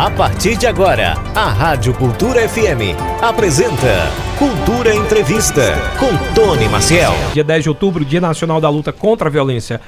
A partir de agora, a Rádio Cultura FM apresenta Cultura Entrevista com Tony Maciel. Dia 10 de outubro, Dia Nacional da Luta contra a Violência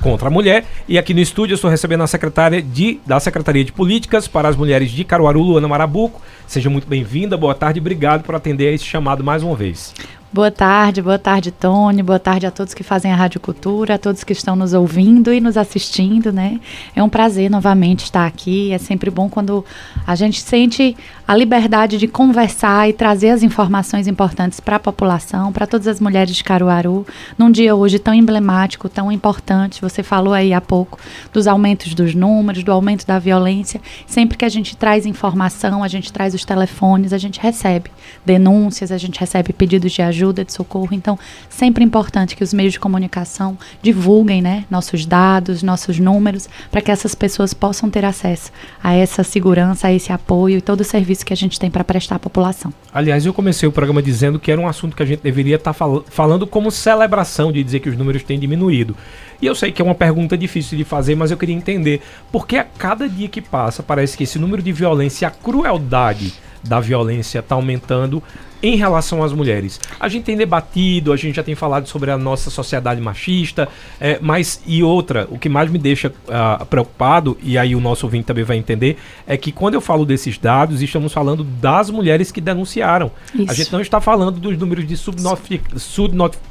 contra a Mulher. E aqui no estúdio eu estou recebendo a secretária de, da Secretaria de Políticas para as Mulheres de Caruaru, Luana Marabuco. Seja muito bem-vinda, boa tarde, obrigado por atender a esse chamado mais uma vez. Boa tarde, boa tarde, Tony. Boa tarde a todos que fazem a Rádio Cultura, a todos que estão nos ouvindo e nos assistindo, né? É um prazer novamente estar aqui. É sempre bom quando a gente sente a liberdade de conversar e trazer as informações importantes para a população, para todas as mulheres de Caruaru, num dia hoje tão emblemático, tão importante. Você falou aí há pouco dos aumentos dos números, do aumento da violência. Sempre que a gente traz informação, a gente traz os telefones, a gente recebe denúncias, a gente recebe pedidos de ajuda ajuda, de socorro. Então, sempre importante que os meios de comunicação divulguem né, nossos dados, nossos números, para que essas pessoas possam ter acesso a essa segurança, a esse apoio e todo o serviço que a gente tem para prestar à população. Aliás, eu comecei o programa dizendo que era um assunto que a gente deveria estar tá fal falando como celebração de dizer que os números têm diminuído. E eu sei que é uma pergunta difícil de fazer, mas eu queria entender por que a cada dia que passa parece que esse número de violência a crueldade da violência está aumentando em relação às mulheres. A gente tem debatido, a gente já tem falado sobre a nossa sociedade machista, é, mas e outra, o que mais me deixa uh, preocupado, e aí o nosso ouvinte também vai entender, é que quando eu falo desses dados, estamos falando das mulheres que denunciaram. Isso. A gente não está falando dos números de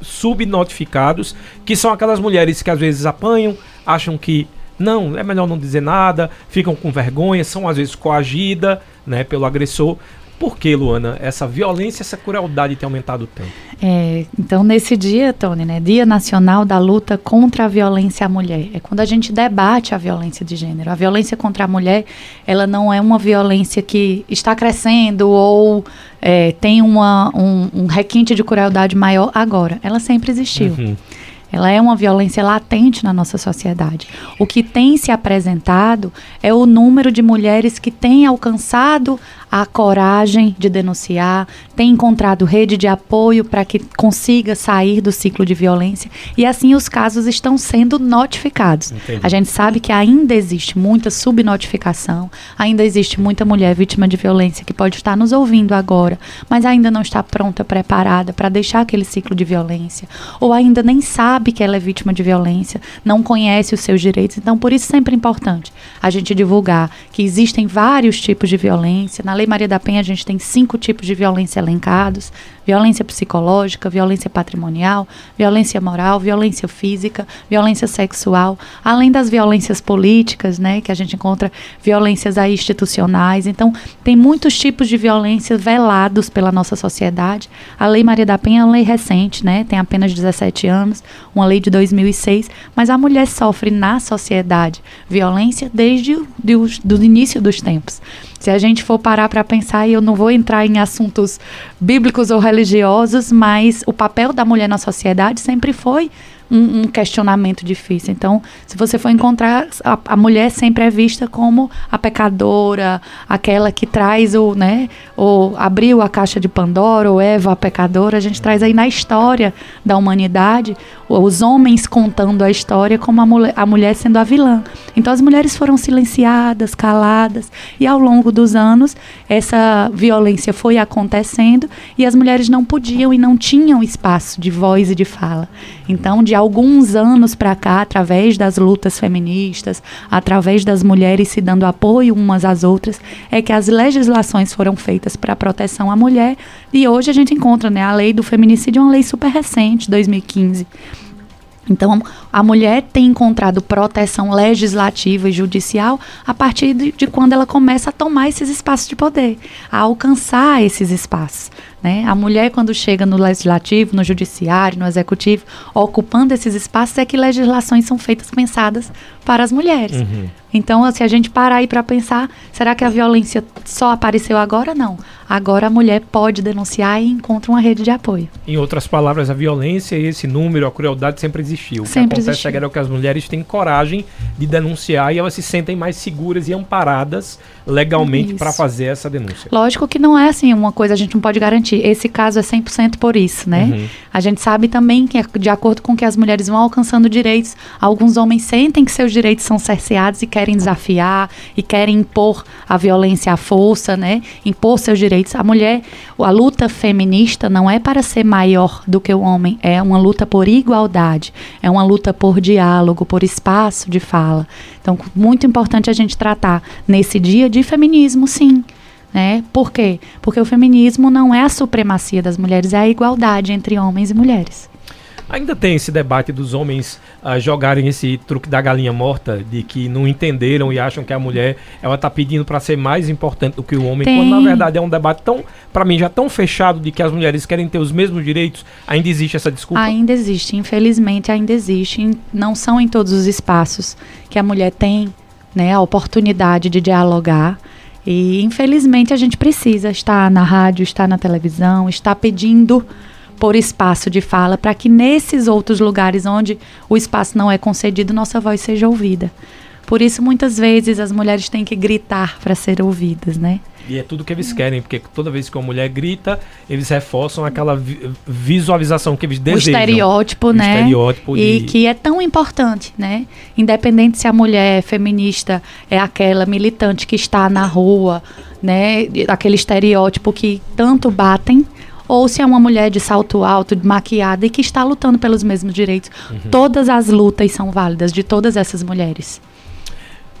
subnotificados, que são aquelas mulheres que às vezes apanham, acham que não, é melhor não dizer nada, ficam com vergonha, são às vezes coagidas né, pelo agressor. Por que, Luana, essa violência, essa crueldade tem aumentado tanto? É, então, nesse dia, Tony, né, Dia Nacional da Luta contra a Violência à Mulher, é quando a gente debate a violência de gênero. A violência contra a mulher, ela não é uma violência que está crescendo ou é, tem uma, um, um, requinte de crueldade maior agora. Ela sempre existiu. Uhum. Ela é uma violência latente na nossa sociedade. O que tem se apresentado é o número de mulheres que têm alcançado a coragem de denunciar, tem encontrado rede de apoio para que consiga sair do ciclo de violência e assim os casos estão sendo notificados. Entendi. A gente sabe que ainda existe muita subnotificação, ainda existe muita mulher vítima de violência que pode estar nos ouvindo agora, mas ainda não está pronta, preparada para deixar aquele ciclo de violência, ou ainda nem sabe que ela é vítima de violência, não conhece os seus direitos. Então, por isso sempre é importante a gente divulgar que existem vários tipos de violência. Na Lei Maria da Penha, a gente tem cinco tipos de violência elencados: violência psicológica, violência patrimonial, violência moral, violência física, violência sexual, além das violências políticas, né, que a gente encontra violências aí institucionais. Então, tem muitos tipos de violência velados pela nossa sociedade. A Lei Maria da Penha é uma lei recente, né, tem apenas 17 anos, uma lei de 2006, mas a mulher sofre na sociedade violência desde o do, do início dos tempos. Se a gente for parar para pensar, e eu não vou entrar em assuntos bíblicos ou religiosos, mas o papel da mulher na sociedade sempre foi um, um, questionamento difícil. Então, se você for encontrar, a, a, mulher sempre é vista como a pecadora, aquela que traz o, né, ou abriu a caixa de Pandora, ou Eva a pecadora. A gente traz aí na história da humanidade os homens contando a história como a mulher, a mulher sendo a vilã. Então, as mulheres foram silenciadas, caladas, e ao longo dos anos, essa violência foi acontecendo e as mulheres não podiam e não tinham espaço de voz e de fala. Então, de alguns anos para cá, através das lutas feministas, através das mulheres se dando apoio umas às outras, é que as legislações foram feitas para proteção à mulher. E hoje a gente encontra, né, a lei do feminicídio, uma lei super recente, 2015. Então, a mulher tem encontrado proteção legislativa e judicial a partir de, de, quando ela começa a tomar esses espaços de poder, a alcançar esses espaços. Né? A mulher, quando chega no legislativo, no judiciário, no executivo, ocupando esses espaços, é que legislações são feitas pensadas para as mulheres. Uhum. Então, se a gente parar aí para pensar, será que a violência só apareceu agora? Não. Agora a mulher pode denunciar e encontra uma rede de apoio. Em outras palavras, a violência e esse número, a crueldade sempre existiu. O sempre que acontece existiu. é que as mulheres têm coragem de denunciar e elas se sentem mais seguras e amparadas legalmente para fazer essa denúncia. Lógico que não é assim uma coisa a gente não pode garantir. Esse caso é 100% por isso, né? Uhum. A gente sabe também que de acordo com que as mulheres vão alcançando direitos, alguns homens sentem que seus seus direitos são cerceados e querem desafiar e querem impor a violência à força, né? Impor seus direitos. A mulher, a luta feminista não é para ser maior do que o homem, é uma luta por igualdade, é uma luta por diálogo, por espaço de fala. Então, muito importante a gente tratar nesse dia de feminismo, sim. Né? Por quê? Porque o feminismo não é a supremacia das mulheres, é a igualdade entre homens e mulheres. Ainda tem esse debate dos homens uh, jogarem esse truque da galinha morta, de que não entenderam e acham que a mulher ela tá pedindo para ser mais importante do que o homem, Tem. quando na verdade é um debate tão, para mim, já tão fechado de que as mulheres querem ter os mesmos direitos. Ainda existe essa desculpa? Ainda existe, infelizmente ainda existe. Não são em todos os espaços que a mulher tem né, a oportunidade de dialogar. E infelizmente a gente precisa estar na rádio, estar na televisão, estar pedindo por espaço de fala para que nesses outros lugares onde o espaço não é concedido, nossa voz seja ouvida. Por isso, muitas vezes, as mulheres têm que gritar para ser ouvidas, né? E é tudo que eles querem, porque toda vez que uma mulher grita, eles reforçam aquela vi- visualização que eles o desejam. estereótipo, O né? estereótipo e de- que é tão importante, né? Independente se a mulher feminista é aquela militante que está na rua, né? Aquele estereótipo que tanto batem, ou se é uma mulher de salto alto, de maquiada e que está lutando pelos mesmos direitos. Uhum. Todas as lutas são válidas de todas essas mulheres.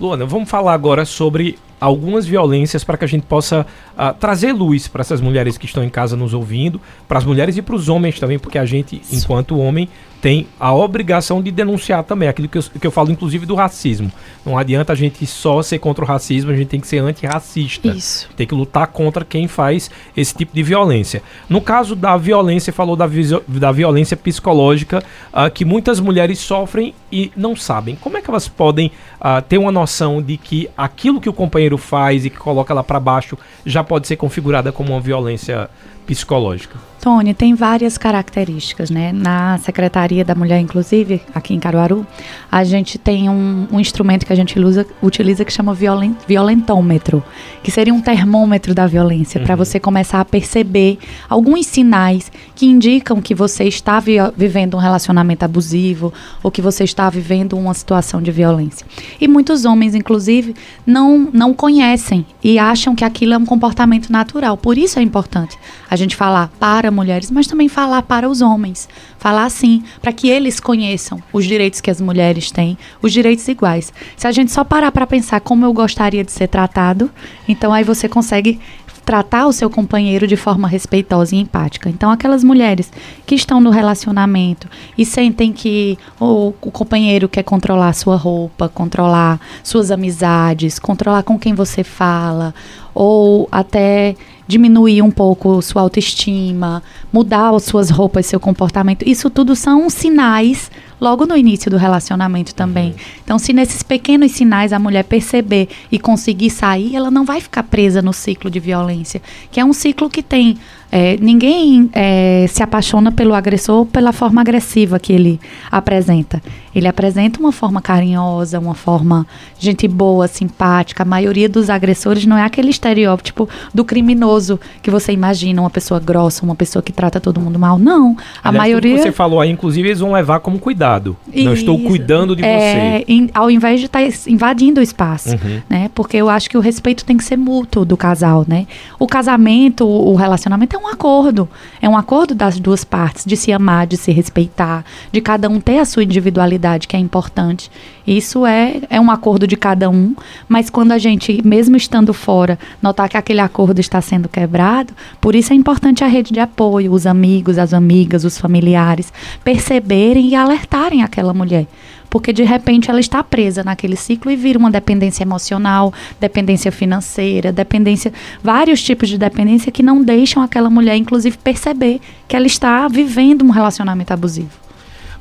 Luana, vamos falar agora sobre algumas violências para que a gente possa ah, trazer luz para essas mulheres que estão em casa nos ouvindo, para as mulheres e para os homens também, porque a gente, enquanto homem, tem a obrigação de denunciar também aquilo que eu, que eu falo, inclusive, do racismo. Não adianta a gente só ser contra o racismo, a gente tem que ser antirracista. Isso. Tem que lutar contra quem faz esse tipo de violência. No caso da violência, falou da, da violência psicológica ah, que muitas mulheres sofrem e não sabem. Como é que elas podem ah, ter uma noção de que aquilo que o companheiro faz e que coloca ela para baixo já pode ser configurada como uma violência psicológica? Tony, tem várias características, né? Na Secretaria da Mulher, inclusive, aqui em Caruaru, a gente tem um, um instrumento que a gente usa, utiliza que chama violen, violentômetro, que seria um termômetro da violência, para você começar a perceber alguns sinais que indicam que você está vi- vivendo um relacionamento abusivo ou que você está vivendo uma situação de violência. E muitos homens, inclusive, não, não conhecem e acham que aquilo é um comportamento natural. Por isso é importante a gente falar para mulheres, mas também falar para os homens. Falar assim, para que eles conheçam os direitos que as mulheres têm, os direitos iguais. Se a gente só parar para pensar como eu gostaria de ser tratado, então aí você consegue tratar o seu companheiro de forma respeitosa e empática. Então, aquelas mulheres que estão no relacionamento e sentem que o, companheiro quer controlar sua roupa, controlar suas amizades, controlar com quem você fala, ou até diminuir um pouco sua autoestima, mudar as suas roupas, seu comportamento. Isso tudo são sinais logo no início do relacionamento também. Então, se nesses pequenos sinais a mulher perceber e conseguir sair, ela não vai ficar presa no ciclo de violência, que é um ciclo que tem. É, ninguém é, se apaixona pelo agressor pela forma agressiva que ele apresenta. Ele apresenta uma forma carinhosa, uma forma gente boa, simpática. A maioria dos agressores não é aquele estereótipo do criminoso que você imagina, uma pessoa grossa, uma pessoa que trata todo mundo mal. Não. A Aliás, maioria. que você falou aí, inclusive, eles vão levar como cuidado. Não estou Isso. cuidando de É, você. em- ao invés de estar invadindo o espaço, Uhum. né? Porque eu acho que o respeito tem que ser mútuo do casal, né? O casamento, o o relacionamento é um acordo. É um acordo das duas partes, de se amar, de se respeitar, de cada um ter a sua individualidade, que é importante. Isso é, é um acordo de cada um, mas quando a gente, mesmo estando fora, notar que aquele acordo está sendo quebrado, por isso é importante a rede de apoio, os amigos, as amigas, os familiares, perceberem e alertarem aquela mulher. Porque de repente ela está presa naquele ciclo e vira uma dependência emocional, dependência financeira, dependência, vários tipos de dependência que não deixam aquela mulher, inclusive, perceber que ela está vivendo um relacionamento abusivo.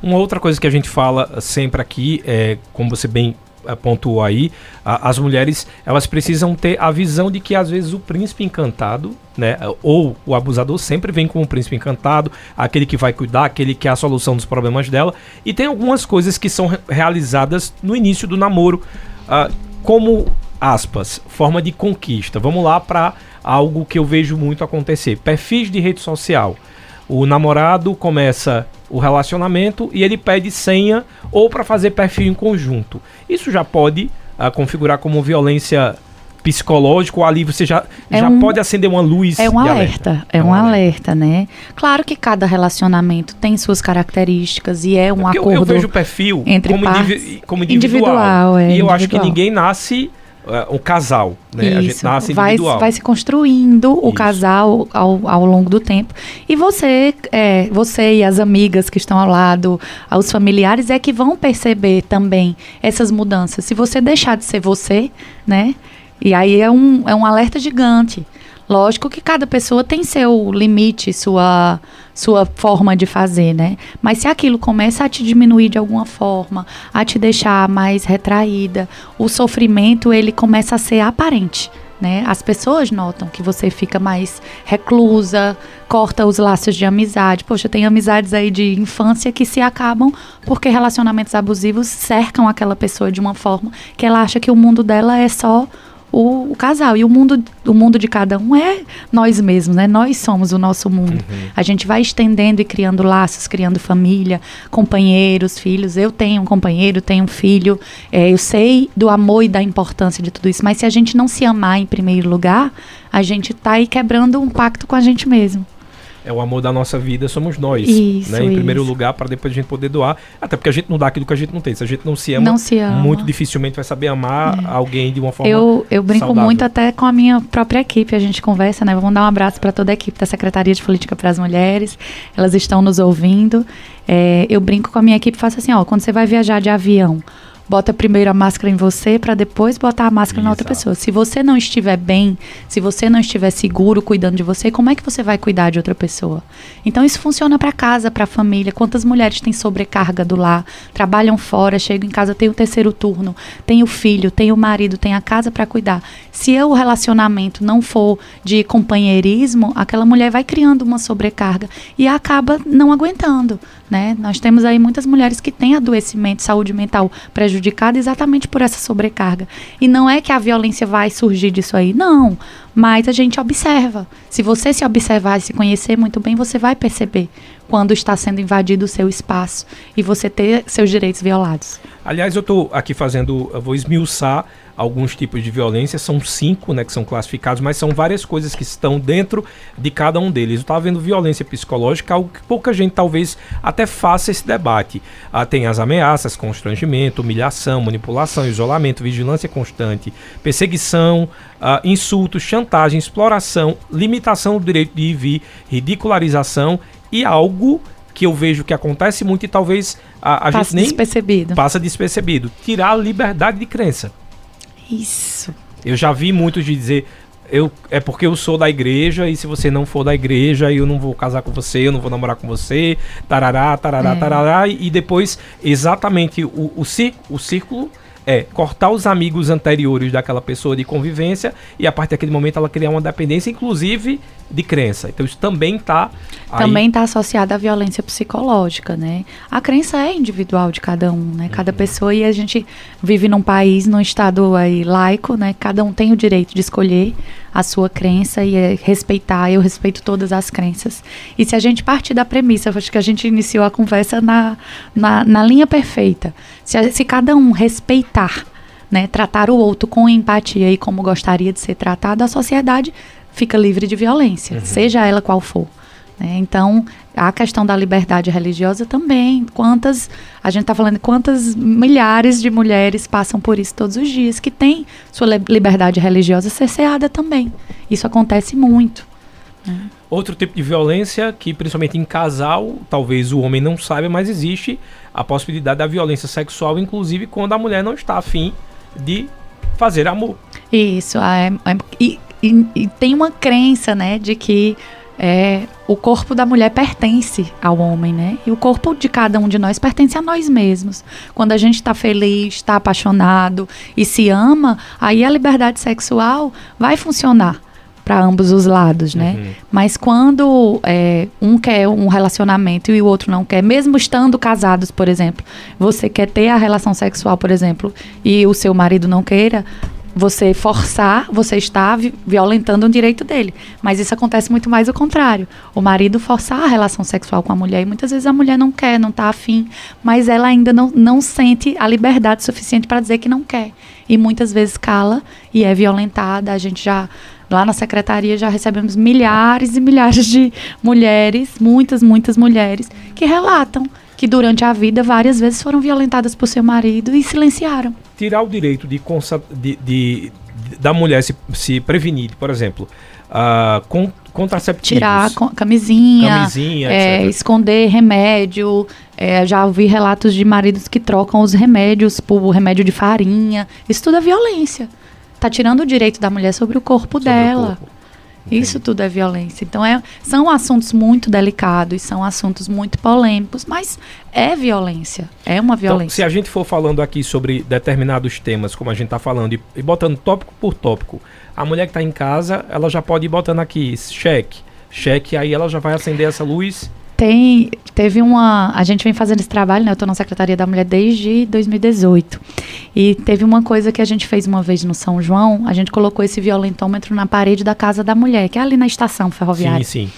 Uma outra coisa que a gente fala sempre aqui é, como você bem pontuou aí, a- as mulheres elas precisam ter a visão de que às vezes o príncipe encantado, né, ou o abusador sempre vem como um príncipe encantado, aquele que vai cuidar, aquele que é a solução dos problemas dela, e tem algumas coisas que são re- realizadas no início do namoro, ah, como aspas, forma de conquista. Vamos lá para algo que eu vejo muito acontecer, perfis de rede social. O namorado começa o relacionamento e ele pede senha ou para fazer perfil em conjunto. Isso já pode uh, configurar como violência psicológico, ali você já, é já um, pode acender uma luz. É um alerta, alerta, é um, um alerta. alerta. né? Claro que cada relacionamento tem suas características e é um é acordo. Eu, eu vejo o perfil entre como, indivi como individual. individual é, e eu individual. acho que ninguém nasce uh, um casal, né? Isso. A gente nasce vai, individual. Vai se construindo o Isso. casal ao, ao longo do tempo. E você, é, você e as amigas que estão ao lado, os familiares, é que vão perceber também essas mudanças. Se você deixar de ser você, né? E aí é um, é um alerta gigante. Lógico que cada pessoa tem seu limite, sua, sua forma de fazer, né? Mas se aquilo começa a te diminuir de alguma forma, a te deixar mais retraída, o sofrimento ele começa a ser aparente. Né? As pessoas notam que você fica mais reclusa, corta os laços de amizade. Poxa, tem amizades aí de infância que se acabam porque relacionamentos abusivos cercam aquela pessoa de uma forma que ela acha que o mundo dela é só o, o, casal. E o mundo, o mundo de cada um é nós mesmos, né? Nós somos o nosso mundo. Uhum. A gente vai estendendo e criando laços, criando família, companheiros, filhos. Eu tenho um companheiro, tenho um filho. É, eu sei do amor e da importância de tudo isso. Mas se a gente não se amar em primeiro lugar, a gente está aí quebrando um pacto com a gente mesmo é o amor da nossa vida, somos nós. Isso, né? Em isso. primeiro lugar, para depois a gente poder doar. Até porque a gente não dá aquilo que a gente não tem. Se a gente não se ama, não se ama. muito dificilmente vai saber amar é. alguém de uma forma Eu, eu brinco saudável. muito até com a minha própria equipe. A gente conversa, né? Vamos dar um abraço para toda a equipe da Secretaria de Política para as Mulheres. Elas estão nos ouvindo. É, eu brinco com a minha equipe e faço assim, ó, quando você vai viajar de avião bota primeiro a máscara em você para depois botar a máscara Exato. na outra pessoa. Se você não estiver bem, se você não estiver seguro cuidando de você, como é que você vai cuidar de outra pessoa? Então isso funciona para casa, para família. Quantas mulheres têm sobrecarga do lar, trabalham fora, chegam em casa, tem o terceiro turno, tem o filho, tem o marido, tem a casa para cuidar. Se o relacionamento não for de companheirismo, aquela mulher vai criando uma sobrecarga e acaba não aguentando, né? Nós temos aí muitas mulheres que têm adoecimento, saúde mental prejudicada exatamente por essa sobrecarga. E não é que a violência vai surgir disso aí, não. Mas a gente observa. Se você se observar e se conhecer muito bem, você vai perceber quando está sendo invadido o seu espaço e você ter seus direitos violados. Aliás, eu estou aqui fazendo, vou esmiuçar alguns tipos de violência, são cinco, né, que são classificados, mas são várias coisas que estão dentro de cada um deles. Eu estava vendo violência psicológica, algo que pouca gente talvez até faça esse debate. Ah, tem as ameaças, constrangimento, humilhação, manipulação, isolamento, vigilância constante, perseguição, ah, insultos, chantagem, exploração, limitação do direito de ir e vir, ridicularização e algo que eu vejo que acontece muito e talvez a, a gente nem despercebido. passa despercebido. Tirar a liberdade de crença. Isso. Eu já vi muitos de dizer, eu, é porque eu sou da igreja e se você não for da igreja, eu não vou casar com você, eu não vou namorar com você, tarará, tarará, é. tarará, e depois exatamente o, o, o círculo é cortar os amigos anteriores daquela pessoa de convivência e a partir daquele momento ela criar uma dependência, inclusive de crença. Então isso também está também está associado à violência psicológica, né? A crença é individual de cada um, né? Cada uhum. pessoa e a gente vive num país, num estado aí laico, né? Cada um tem o direito de escolher a sua crença e é respeitar. Eu respeito todas as crenças. E se a gente partir da premissa, acho que a gente iniciou a conversa na, na, na linha perfeita. Se, se cada um respeitar, né? Tratar o outro com empatia e como gostaria de ser tratado, a sociedade fica livre de violência, uhum. seja ela qual for. Né? Então, a questão da liberdade religiosa também. Quantas, a gente está falando quantas milhares de mulheres passam por isso todos os dias, que tem sua liberdade religiosa cerceada também. Isso acontece muito. Né? Outro tipo de violência que, principalmente em casal, talvez o homem não saiba, mas existe a possibilidade da violência sexual, inclusive quando a mulher não está afim de fazer amor. Isso. É, é, e e, e tem uma crença, né, de que é, o corpo da mulher pertence ao homem, né? E o corpo de cada um de nós pertence a nós mesmos. Quando a gente está feliz, está apaixonado e se ama, aí a liberdade sexual vai funcionar para ambos os lados, né? Uhum. Mas quando é, um quer um relacionamento e o outro não quer, mesmo estando casados, por exemplo, você quer ter a relação sexual, por exemplo, e o seu marido não queira, você forçar, você está vi violentando um direito dele. Mas isso acontece muito mais o contrário. O marido forçar a relação sexual com a mulher, e muitas vezes a mulher não quer, não está afim, mas ela ainda não, não sente a liberdade suficiente para dizer que não quer. E muitas vezes cala e é violentada. A gente já Lá na secretaria já recebemos milhares e milhares de mulheres, muitas, muitas mulheres, que relatam que durante a vida várias vezes foram violentadas por seu marido e silenciaram. Tirar o direito de, de, de da mulher se, se prevenir, por exemplo, uh, com, contraceptivos. Tirar camisinha, camisinha é, esconder remédio. É, já ouvi relatos de maridos que trocam os remédios por remédio de farinha. Isso tudo é violência. Tá tirando o direito da mulher sobre o corpo sobre dela. O corpo. Isso tudo é violência. Então, é, são assuntos muito delicados, são assuntos muito polêmicos, mas é violência. É uma então, violência. Então, se a gente for falando aqui sobre determinados temas, como a gente está falando, e, e, botando tópico por tópico, a mulher que está em casa, ela já pode ir botando aqui, cheque, cheque, aí ela já vai acender essa luz tem, teve uma. A gente vem fazendo esse trabalho, né? Eu estou na Secretaria da Mulher desde 2018. E teve uma coisa que a gente fez uma vez no São João, a gente colocou esse violentômetro na parede da casa da mulher, que é ali na estação ferroviária. Sim, sim.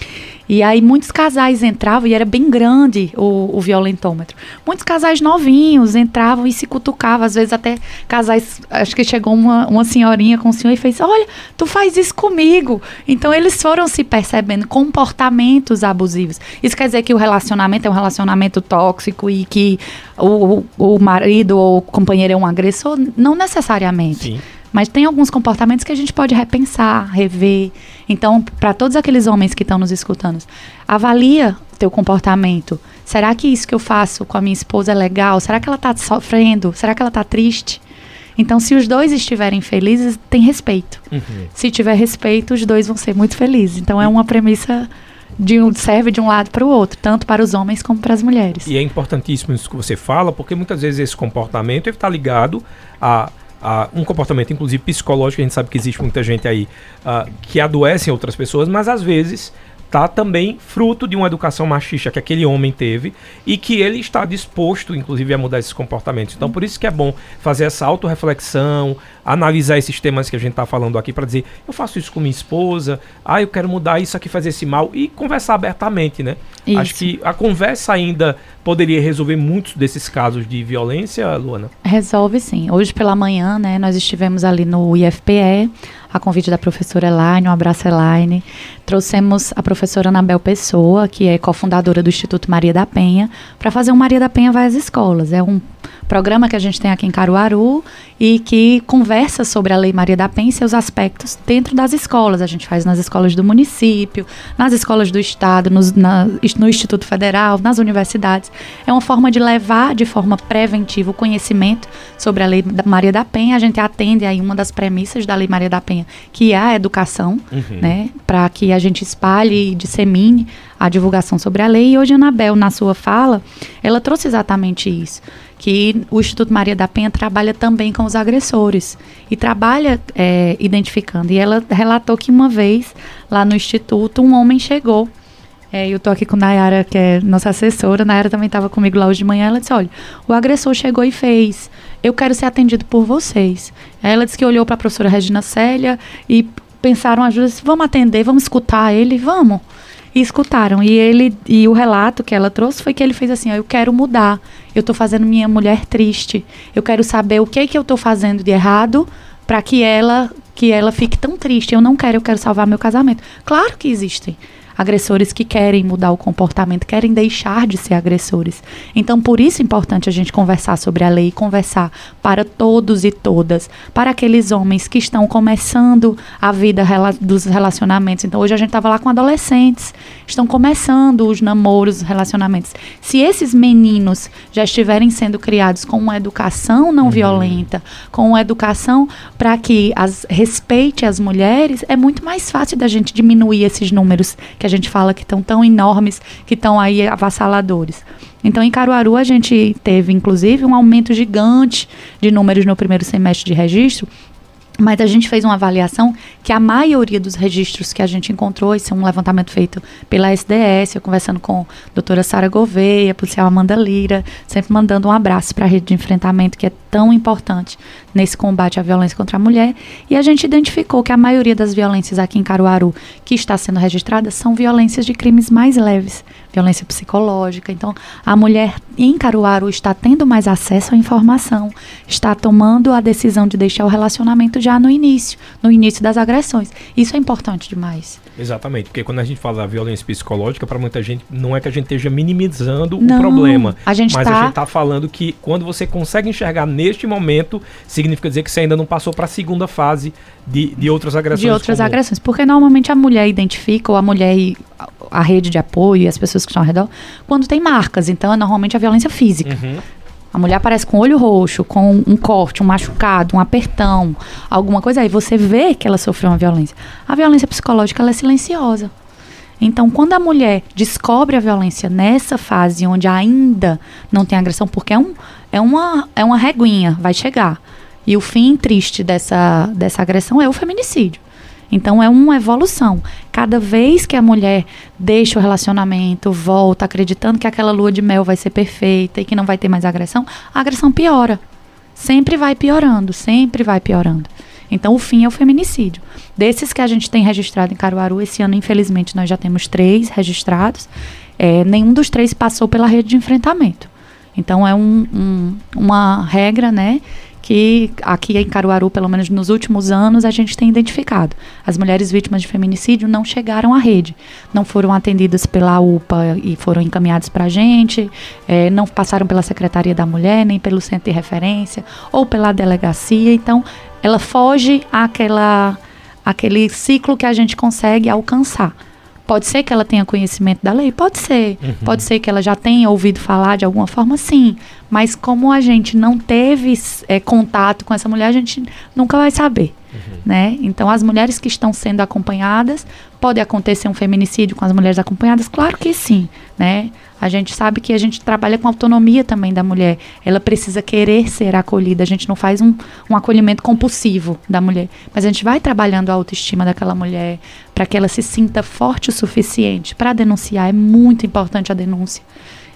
E aí muitos casais entravam, e era bem grande o, o violentômetro. Muitos casais novinhos entravam e se cutucavam, às vezes até casais, acho que chegou uma, uma senhorinha com o senhor e fez, olha, tu faz isso comigo. Então eles foram se percebendo comportamentos abusivos. Isso quer dizer que o relacionamento é um relacionamento tóxico e que o, o marido ou companheiro é um agressor? Não necessariamente. Sim. Mas tem alguns comportamentos que a gente pode repensar, rever. Então, para todos aqueles homens que estão nos escutando, avalia teu comportamento. Será que isso que eu faço com a minha esposa é legal? Será que ela está sofrendo? Será que ela está triste? Então, se os dois estiverem felizes, tem respeito. Uhum. Se tiver respeito, os dois vão ser muito felizes. Então, é uma premissa de um, serve de um lado para o outro, tanto para os homens como para as mulheres. E é importantíssimo isso que você fala, porque muitas vezes esse comportamento está ligado a uh, um comportamento, inclusive psicológico, a gente sabe que existe muita gente aí uh, que adoece outras pessoas, mas às vezes tá também fruto de uma educação machista que aquele homem teve e que ele está disposto, inclusive, a mudar esses comportamentos. Então, por isso que é bom fazer essa autorreflexão, analisar esses temas que a gente está falando aqui para dizer, eu faço isso com minha esposa, ah, eu quero mudar isso aqui, fazer esse mal e conversar abertamente, né? Isso. Acho que a conversa ainda poderia resolver muitos desses casos de violência, Luana? Resolve sim. Hoje pela manhã, né, nós estivemos ali no IFPE, a convite da professora Elaine, um abraço Elaine. Trouxemos a professora Anabel Pessoa, que é cofundadora do Instituto Maria da Penha, para fazer um Maria da Penha vai às escolas. É um programa que a gente tem aqui em Caruaru e que conversa sobre a Lei Maria da Penha e seus aspectos dentro das escolas. A gente faz nas escolas do município, nas escolas do estado, nos, na, no Instituto Federal, nas universidades. É uma forma de levar de forma preventiva o conhecimento sobre a Lei da Maria da Penha. A gente atende aí uma das premissas da Lei Maria da Penha, que é a educação, uhum. né, para que a gente espalhe e dissemine a divulgação sobre a lei. E hoje a Anabel, na sua fala, ela trouxe exatamente isso que o Instituto Maria da Penha trabalha também com os agressores e trabalha é, identificando. E ela relatou que uma vez lá no Instituto um homem chegou. É, eu estou aqui com a Nayara, que é nossa assessora. Nayara também estava comigo lá hoje de manhã. Ela disse: Olha, o agressor chegou e fez. Eu quero ser atendido por vocês. Ela disse que olhou para a professora Regina Célia e pensaram ajuda. Disse, vamos atender, vamos escutar ele, vamos e escutaram. E ele e o relato que ela trouxe foi que ele fez assim: ó, eu quero mudar. Eu estou fazendo minha mulher triste. Eu quero saber o que é que eu estou fazendo de errado para que ela que ela fique tão triste. Eu não quero, eu quero salvar meu casamento. Claro que existem agressores que querem mudar o comportamento, querem deixar de ser agressores. Então, por isso é importante a gente conversar sobre a lei, conversar para todos e todas, para aqueles homens que estão começando a vida rela dos relacionamentos. Então, hoje a gente estava lá com adolescentes, estão começando os namoros, os relacionamentos. Se esses meninos já estiverem sendo criados com uma educação não uhum. violenta, com uma educação para que as respeite as mulheres, é muito mais fácil da gente diminuir esses números que a gente fala que estão tão enormes, que estão aí avassaladores. Então, em Caruaru, a gente teve, inclusive, um aumento gigante de números no primeiro semestre de registro, Mas a gente fez uma avaliação que a maioria dos registros que a gente encontrou, esse é um levantamento feito pela SDS, eu conversando com a doutora Sara Gouveia, policial Amanda Lira, sempre mandando um abraço para a rede de enfrentamento que é tão importante nesse combate à violência contra a mulher. E a gente identificou que a maioria das violências aqui em Caruaru que está sendo registrada são violências de crimes mais leves, violência psicológica. Então, a mulher em Caruaru está tendo mais acesso à informação, está tomando a decisão de deixar o relacionamento já no início, no início das agressões. Isso é importante demais. Exatamente, porque quando a gente fala da violência psicológica, para muita gente, não é que a gente esteja minimizando não, o problema. A gente mas tá... a gente está falando que quando você consegue enxergar neste momento, significa dizer que você ainda não passou para a segunda fase de, de outras agressões. De outras como... agressões. Porque normalmente a mulher identifica, ou a mulher e a rede de apoio e as pessoas que estão ao redor, quando tem marcas. Então é normalmente a violência física. Uhum. A mulher aparece com olho roxo, com um corte, um machucado, um apertão, alguma coisa aí. Você vê que ela sofreu uma violência. A violência psicológica é silenciosa. Então, quando a mulher descobre a violência nessa fase onde ainda não tem agressão, porque é, um, é, uma, é uma reguinha, vai chegar. E o fim triste dessa, dessa agressão é o feminicídio. Então é uma evolução. Cada vez que a mulher deixa o relacionamento, volta acreditando que aquela lua de mel vai ser perfeita e que não vai ter mais agressão, a agressão piora. Sempre vai piorando, sempre vai piorando. Então o fim é o feminicídio. Desses que a gente tem registrado em Caruaru, esse ano, infelizmente, nós já temos três registrados. É, nenhum dos três passou pela rede de enfrentamento. Então é um, um, uma regra, né? Que aqui em Caruaru, pelo menos nos últimos anos, a gente tem identificado. As mulheres vítimas de feminicídio não chegaram à rede, não foram atendidas pela UPA e foram encaminhadas para a gente, é, não passaram pela Secretaria da Mulher, nem pelo Centro de Referência, ou pela delegacia. Então, ela foge àquela, àquele ciclo que a gente consegue alcançar. Pode ser que ela tenha conhecimento da lei? Pode ser. Uhum. Pode ser que ela já tenha ouvido falar de alguma forma? Sim. Mas como a gente não teve é, contato com essa mulher, a gente nunca vai saber. Uhum. Né? Então, as mulheres que estão sendo acompanhadas, pode acontecer um feminicídio com as mulheres acompanhadas? Claro que sim. Né? A gente sabe que a gente trabalha com autonomia também da mulher. Ela precisa querer ser acolhida. A gente não faz um, um acolhimento compulsivo da mulher. Mas a gente vai trabalhando a autoestima daquela mulher para que ela se sinta forte o suficiente para denunciar. É muito importante a denúncia.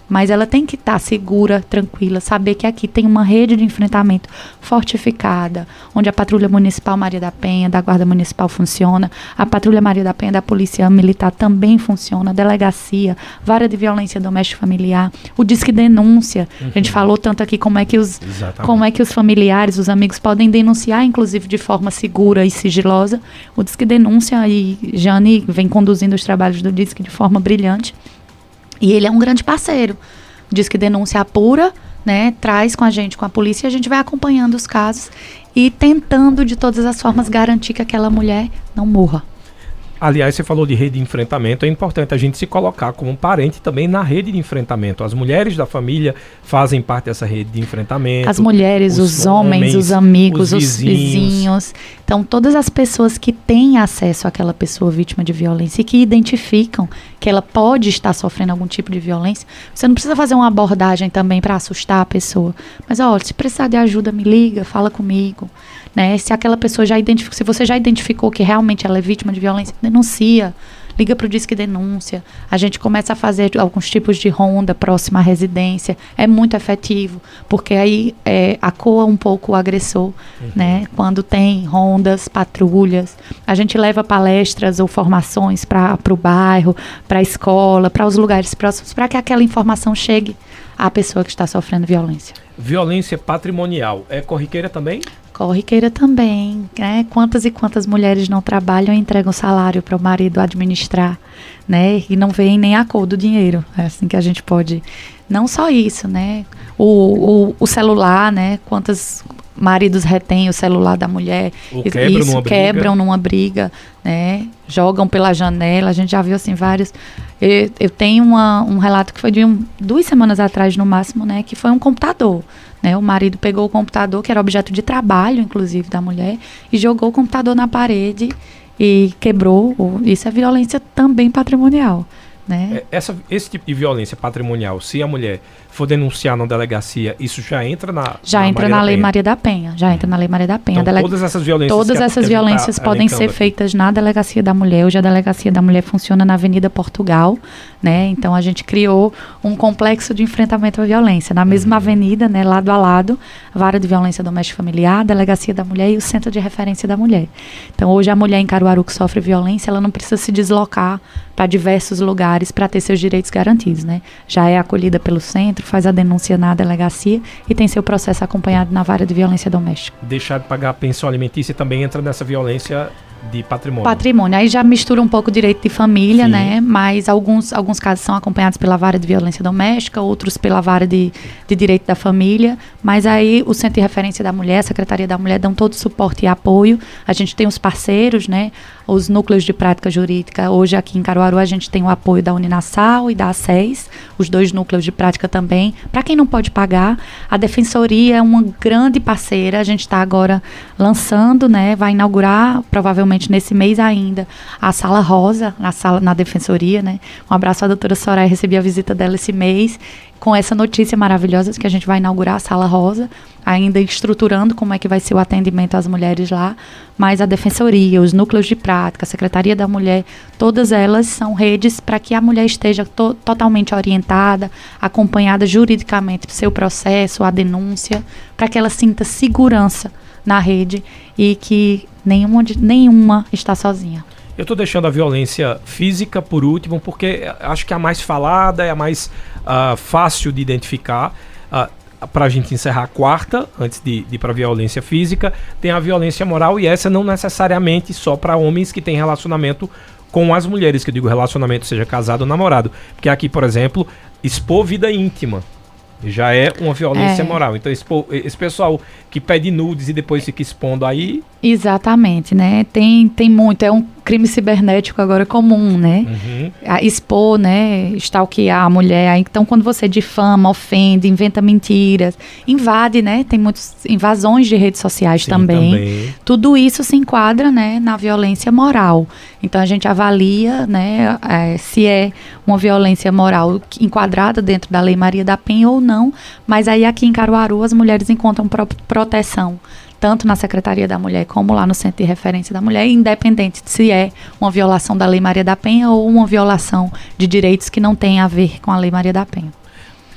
Mas ela tem que estar tá segura, tranquila, saber que aqui tem uma rede de enfrentamento fortificada, onde a Patrulha Municipal Maria da Penha, da Guarda Municipal funciona, a Patrulha Maria da Penha da Polícia Militar também funciona, a delegacia, vara de violência doméstica familiar, o Disque Denúncia. Uhum. A gente uhum. falou tanto aqui como é que os como é que os familiares, os amigos podem denunciar, inclusive de forma segura e sigilosa. O Disque Denúncia e Jane vem conduzindo os trabalhos do Disque de forma brilhante. E ele é um grande parceiro. Diz que denúncia apura, né? Traz com a gente, com a polícia, e a gente vai acompanhando os casos e tentando de todas as formas garantir que aquela mulher não morra. Aliás, você falou de rede de enfrentamento, é importante a gente se colocar como parente também na rede de enfrentamento. As mulheres da família fazem parte dessa rede de enfrentamento. As mulheres, os, os homens, homens, os amigos, os vizinhos. os vizinhos. Então, todas as pessoas que têm acesso àquela pessoa vítima de violência e que identificam que ela pode estar sofrendo algum tipo de violência, você não precisa fazer uma abordagem também para assustar a pessoa. Mas, olha, se precisar de ajuda, me liga, fala comigo. Né? Se aquela pessoa já identificou, se você já identificou que realmente ela é vítima de violência, denuncia. Liga para o Disque Denúncia. A gente começa a fazer alguns tipos de ronda próxima à residência. É muito efetivo, porque aí é, acoa um pouco o agressor, uhum. né? Quando tem rondas, patrulhas. A gente leva palestras ou formações para o bairro, para a escola, para os lugares próximos, para que aquela informação chegue à pessoa que está sofrendo violência. Violência patrimonial é corriqueira também? Corriqueira também, né? Quantas e quantas mulheres não trabalham e entregam salário para o marido administrar, né? E não veem nem a cor do dinheiro. É assim que a gente pode. Não só isso, né? O, o, o celular, né? Quantas maridos retêm o celular da mulher, Ou quebram isso, numa quebram briga. numa briga, né? Jogam pela janela. A gente já viu assim vários. Eu, eu tenho uma, um relato que foi de um, duas semanas atrás no máximo, né? Que foi um computador. Né? O marido pegou o computador, que era objeto de trabalho, inclusive, da mulher, e jogou o computador na parede e quebrou. Isso é violência também patrimonial. Né? É, essa, esse tipo de violência patrimonial, se a mulher for denunciar na delegacia, isso já entra na já na entra Maria na Lei Penha. Maria da Penha, já entra na Lei Maria da Penha. Então, Dele- todas essas violências, Todas essas tá violências podem ser aqui. feitas na Delegacia da Mulher. Hoje a Delegacia da Mulher funciona na Avenida Portugal, né? Então a gente criou um complexo de enfrentamento à violência. Na mesma Uhum. avenida, né, lado a lado, a Vara de Violência Doméstica Familiar, a Delegacia da Mulher e o Centro de Referência da Mulher. Então hoje a mulher em Caruaru que sofre violência, ela não precisa se deslocar para diversos lugares para ter seus direitos garantidos, né? Já é acolhida pelo centro, faz a denúncia na delegacia e tem seu processo acompanhado na Vara de Violência Doméstica. Deixar de pagar a pensão alimentícia também entra nessa violência de patrimônio. Patrimônio. Aí já mistura um pouco direito de família, Sim. né? Mas alguns, alguns casos são acompanhados pela vara de violência doméstica, outros pela vara de, de direito da família. Mas aí o Centro de Referência da Mulher, a Secretaria da Mulher, dão todo suporte e apoio. A gente tem os parceiros, né? Os núcleos de prática jurídica. Hoje aqui em Caruaru a gente tem o apoio da Uninasal e da ACES, os dois núcleos de prática também. Para quem não pode pagar, a Defensoria é uma grande parceira. A gente está agora lançando, né? Vai inaugurar provavelmente nesse mês ainda a Sala Rosa, na sala na Defensoria, né? Um abraço à doutora Soraya, recebi a visita dela esse mês com essa notícia maravilhosa que a gente vai inaugurar a Sala Rosa, ainda estruturando como é que vai ser o atendimento às mulheres lá, mas a Defensoria, os núcleos de prática, a Secretaria da Mulher, todas elas são redes para que a mulher esteja to totalmente orientada, acompanhada juridicamente do seu processo, a denúncia, para que ela sinta segurança na rede e que nenhuma, nenhuma está sozinha. Eu estou deixando a violência física por último, porque acho que é a mais falada, é a mais ah, fácil de identificar. para a gente encerrar a quarta, antes de, de ir para a violência física, tem a violência moral, e essa não necessariamente só para homens que têm relacionamento com as mulheres, que eu digo relacionamento, seja casado ou namorado. Porque aqui, por exemplo, expor vida íntima. Já é uma violência É. moral. Então, expor- esse pessoal que pede nudes e depois fica expondo aí. Exatamente, né? Tem, tem muito, é um crime cibernético agora comum, né? uhum, a expor, né, stalkear a mulher. Então, quando você difama, ofende, inventa mentiras, invade, né? Tem muitas invasões de redes sociais sim, também. Tudo isso se enquadra, né, na violência moral. Então, a gente avalia, né, eh, se é uma violência moral enquadrada dentro da Lei Maria da Penha ou não. Mas aí, aqui em Caruaru, as mulheres encontram pro- proteção tanto na Secretaria da Mulher como lá no Centro de Referência da Mulher, independente de se é uma violação da Lei Maria da Penha ou uma violação de direitos que não tem a ver com a Lei Maria da Penha.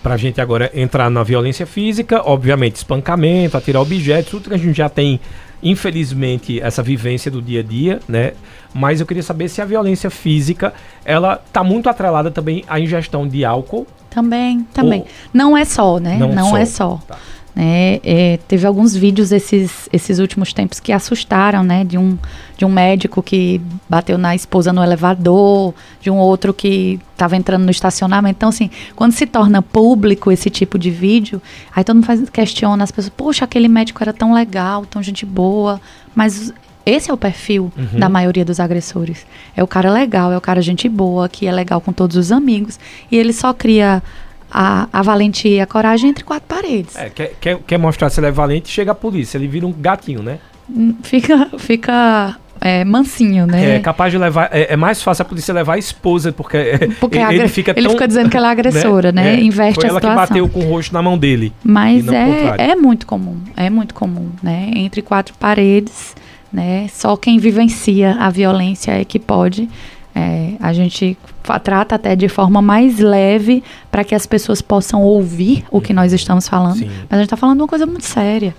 Pra gente agora entrar na violência física, obviamente espancamento, atirar objetos, tudo que a gente já tem, infelizmente, essa vivência do dia a dia, né? Mas eu queria saber se a violência física, ela tá muito atrelada também à ingestão de álcool. Também, também. Ou- Não é só, né? Não Não, só. é só. Tá. Né? É, teve alguns vídeos esses, esses últimos tempos que assustaram, né? De um, de um médico que bateu na esposa no elevador, de um outro que estava entrando no estacionamento. Então, assim, quando se torna público esse tipo de vídeo, aí todo mundo faz, questiona as pessoas, poxa, aquele médico era tão legal, tão gente boa, mas esse é o perfil Uhum. da maioria dos agressores. É o cara legal, é o cara gente boa, que é legal com todos os amigos, e ele só cria a, a valentia e a coragem entre quatro paredes. É, quer, quer, quer mostrar se ele é valente, chega a polícia, ele vira um gatinho, né? Hum, Fica, fica é, mansinho, né? É, capaz de levar. É, é mais fácil a polícia levar a esposa, porque, Porque ele, ele agra- fica ele tão. fica dizendo que ela é agressora, né? É, Inverte foi a ela situação. que bateu com o rosto na mão dele. Mas é, é muito comum, é muito comum, né? Entre quatro paredes, né? Só quem vivencia a violência é que pode. É, a gente trata até de forma mais leve para que as pessoas possam ouvir o que nós estamos falando. Sim. Mas a gente está falando de uma coisa muito séria.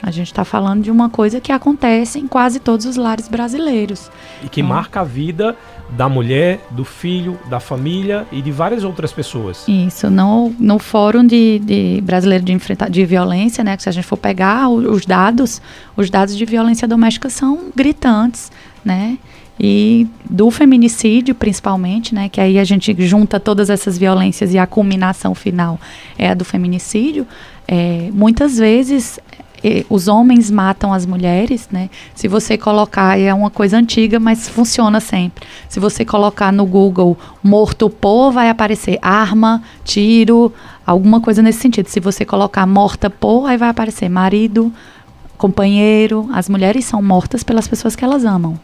A gente está falando de uma coisa que acontece em quase todos os lares brasileiros. E que Então- marca a vida da mulher, do filho, da família e de várias outras pessoas. Isso, no, no Fórum de, de Brasileiro de, enfrenta, de Violência, né, que se a gente for pegar os dados, os dados de violência doméstica são gritantes, né, e do feminicídio principalmente, né, que aí a gente junta todas essas violências e a culminação final é a do feminicídio, é, muitas vezes eh, os homens matam as mulheres, né? Se você colocar, é uma coisa antiga, mas funciona sempre. Se você colocar no Google morto por, vai aparecer arma, tiro, alguma coisa nesse sentido. Se você colocar morta por, aí vai aparecer marido, companheiro. As mulheres são mortas pelas pessoas que elas amam.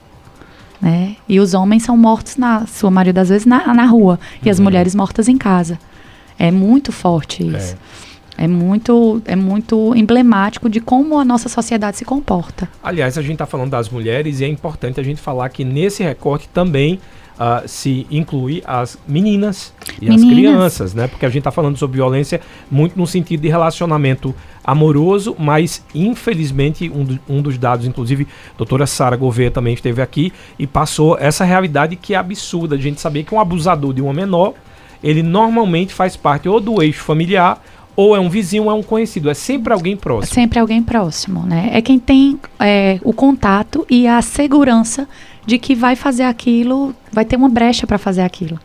Né? E os homens são mortos, na sua maioria das vezes, na, na rua. E as Uhum. mulheres mortas em casa. É muito forte isso. É. muito, é muito emblemático de como a nossa sociedade se comporta. Aliás, a gente está falando das mulheres e é importante a gente falar que nesse recorte também ah, se inclui as meninas e as Meninas. crianças, né? Porque a gente está falando sobre violência muito no sentido de relacionamento amoroso, mas infelizmente um, do- um dos dados, inclusive, a doutora Sara Gouveia também esteve aqui e passou essa realidade que é absurda, a gente saber que um abusador de uma menor, ele normalmente faz parte ou do eixo familiar ou é um vizinho ou é um conhecido, é sempre alguém próximo. Sempre alguém próximo, né? É quem tem é, o contato e a segurança de que vai fazer aquilo, vai ter uma brecha para fazer aquilo.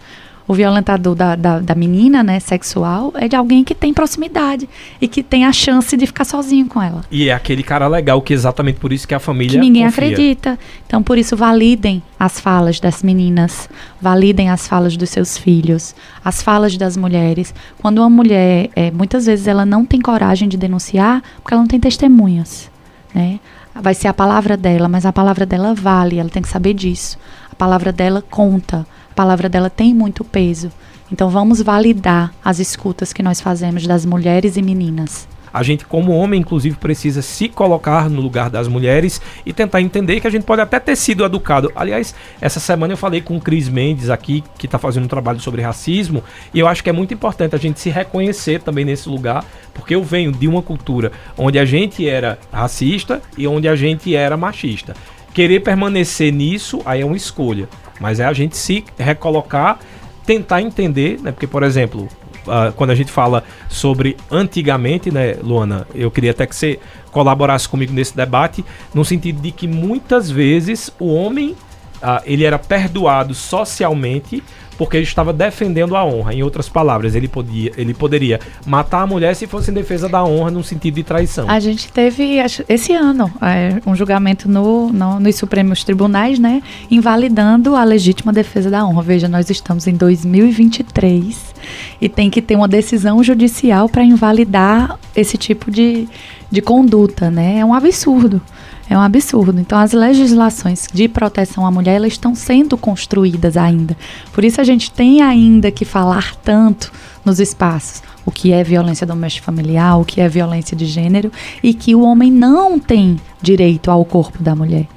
O violentador da, da, da menina, né, sexual, é de alguém que tem proximidade e que tem a chance de ficar sozinho com ela. E é aquele cara legal que é exatamente por isso que a família que ninguém confia. acredita. Então, por isso, validem as falas das meninas, validem as falas dos seus filhos, as falas das mulheres. Quando uma mulher, é, muitas vezes, ela não tem coragem de denunciar porque ela não tem testemunhas, né? Vai ser a palavra dela, mas a palavra dela vale, ela tem que saber disso. A palavra dela conta, a palavra dela tem muito peso. Então, vamos validar as escutas que nós fazemos das mulheres e meninas. A gente, como homem, inclusive, precisa se colocar no lugar das mulheres e tentar entender que a gente pode até ter sido educado. Aliás, essa semana eu falei com o Cris Mendes aqui, que está fazendo um trabalho sobre racismo, e eu acho que é muito importante a gente se reconhecer também nesse lugar, porque eu venho de uma cultura onde a gente era racista e onde a gente era machista. Querer permanecer nisso aí é uma escolha, mas é a gente se recolocar, tentar entender, né? Porque, por exemplo, ah, quando a gente fala sobre antigamente, né, Luana, eu queria até que você colaborasse comigo nesse debate, no sentido de que muitas vezes o homem ah, ele era perdoado socialmente porque ele estava defendendo a honra. Em outras palavras, ele, podia, ele poderia matar a mulher se fosse em defesa da honra, no sentido de traição. A gente teve esse ano é, um julgamento no, no- nos Supremos Tribunais, né, invalidando a legítima defesa da honra. Veja, nós estamos em 2023 e tem que ter uma decisão judicial para invalidar esse tipo de, de conduta, né? É um absurdo. É um absurdo. Então, as legislações de proteção à mulher elas estão sendo construídas ainda. Por isso, a gente tem ainda que falar tanto nos espaços o que é violência doméstica familiar, o que é violência de gênero e que o homem não tem direito ao corpo da mulher.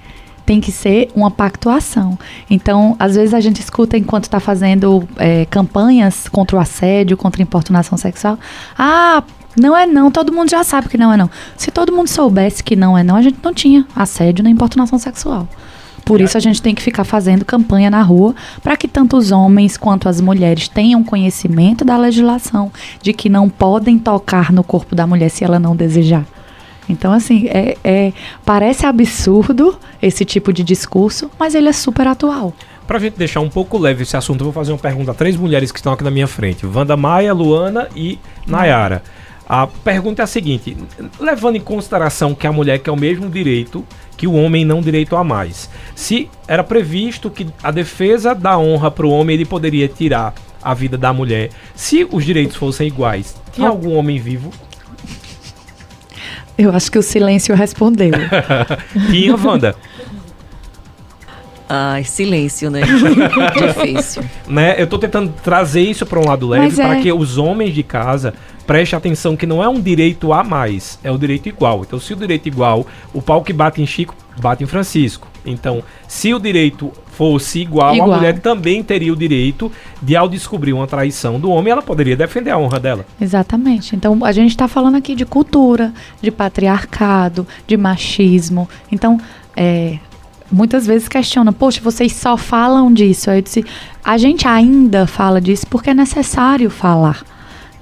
Tem que ser uma pactuação. Então, às vezes a gente escuta enquanto está fazendo é, campanhas contra o assédio, contra a importunação sexual. Ah, não é não, todo mundo já sabe que não é não. Se todo mundo soubesse que não é não, a gente não tinha assédio nem importunação sexual. Por isso a gente tem que ficar fazendo campanha na rua para que tanto os homens quanto as mulheres tenham conhecimento da legislação de que não podem tocar no corpo da mulher se ela não desejar. Então, assim, é, é- parece absurdo esse tipo de discurso, mas ele é super atual. Pra gente deixar um pouco leve esse assunto, eu vou fazer uma pergunta a três mulheres que estão aqui na minha frente: Wanda Maia, Luana e Nayara. A pergunta é a seguinte: levando em consideração que a mulher quer o mesmo direito que o homem não direito a mais, se era previsto que a defesa da honra para o homem ele poderia tirar a vida da mulher, se os direitos fossem iguais, tinha algum homem vivo? Eu acho que o silêncio respondeu. Tinha, Wanda. Ai, silêncio, né? Difícil. né? Eu tô tentando trazer isso para um lado leve para é. que os homens de casa prestem atenção que não é um direito a mais, é o direito igual. Então, se o direito igual, o pau que bate em Chico bate em Francisco. Então, se o direito fosse igual, Igual. a mulher também teria o direito de, ao descobrir uma traição do homem, ela poderia defender a honra dela. Exatamente. Então, a gente está falando aqui de cultura, de patriarcado, de machismo. Então, é, muitas vezes questiona, poxa, vocês só falam disso. Aí eu disse, a gente ainda fala disso porque é necessário falar.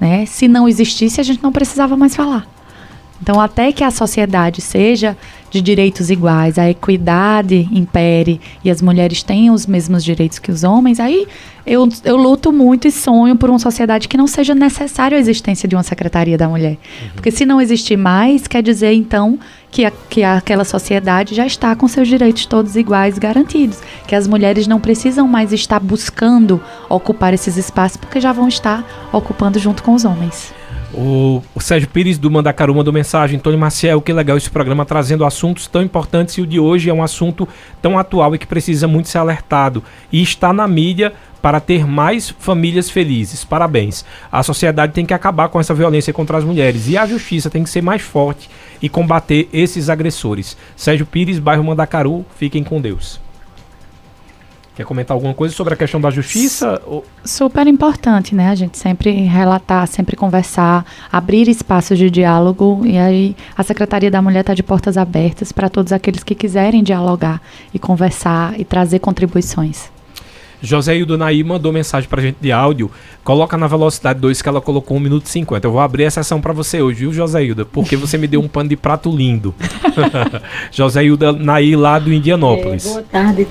Né? Se não existisse, a gente não precisava mais falar. Então, até que a sociedade seja de direitos iguais, a equidade impere e as mulheres tenham os mesmos direitos que os homens, aí eu, eu luto muito e sonho por uma sociedade que não seja necessária a existência de uma secretaria da mulher. Porque se não existir mais, quer dizer, então, que, a, que aquela sociedade já está com seus direitos todos iguais garantidos. Que as mulheres não precisam mais estar buscando ocupar esses espaços, porque já vão estar ocupando junto com os homens. O, O, Sérgio Pires do Mandacaru mandou mensagem. Tony Maciel, que legal esse programa trazendo assuntos tão importantes e o de hoje é um assunto tão atual e que precisa muito ser alertado. E está na mídia para ter mais famílias felizes. Parabéns. A sociedade tem que acabar com essa violência contra as mulheres e a justiça tem que ser mais forte e combater esses agressores. Sérgio Pires, bairro Mandacaru, fiquem com Deus. Quer comentar alguma coisa sobre a questão da justiça? Super importante, né? A gente sempre relatar, sempre conversar, abrir espaços de diálogo. E aí a Secretaria da Mulher está de portas abertas para todos aqueles que quiserem dialogar e conversar e trazer contribuições. José Hildo Naí mandou mensagem pra gente de áudio. Coloca na velocidade 2 que ela colocou 1 minuto e 50. Eu vou abrir a sessão para você hoje, viu, José Hilda? Porque você me deu um pano de prato lindo. José Hilda Naí, lá do Indianópolis. É, boa tarde,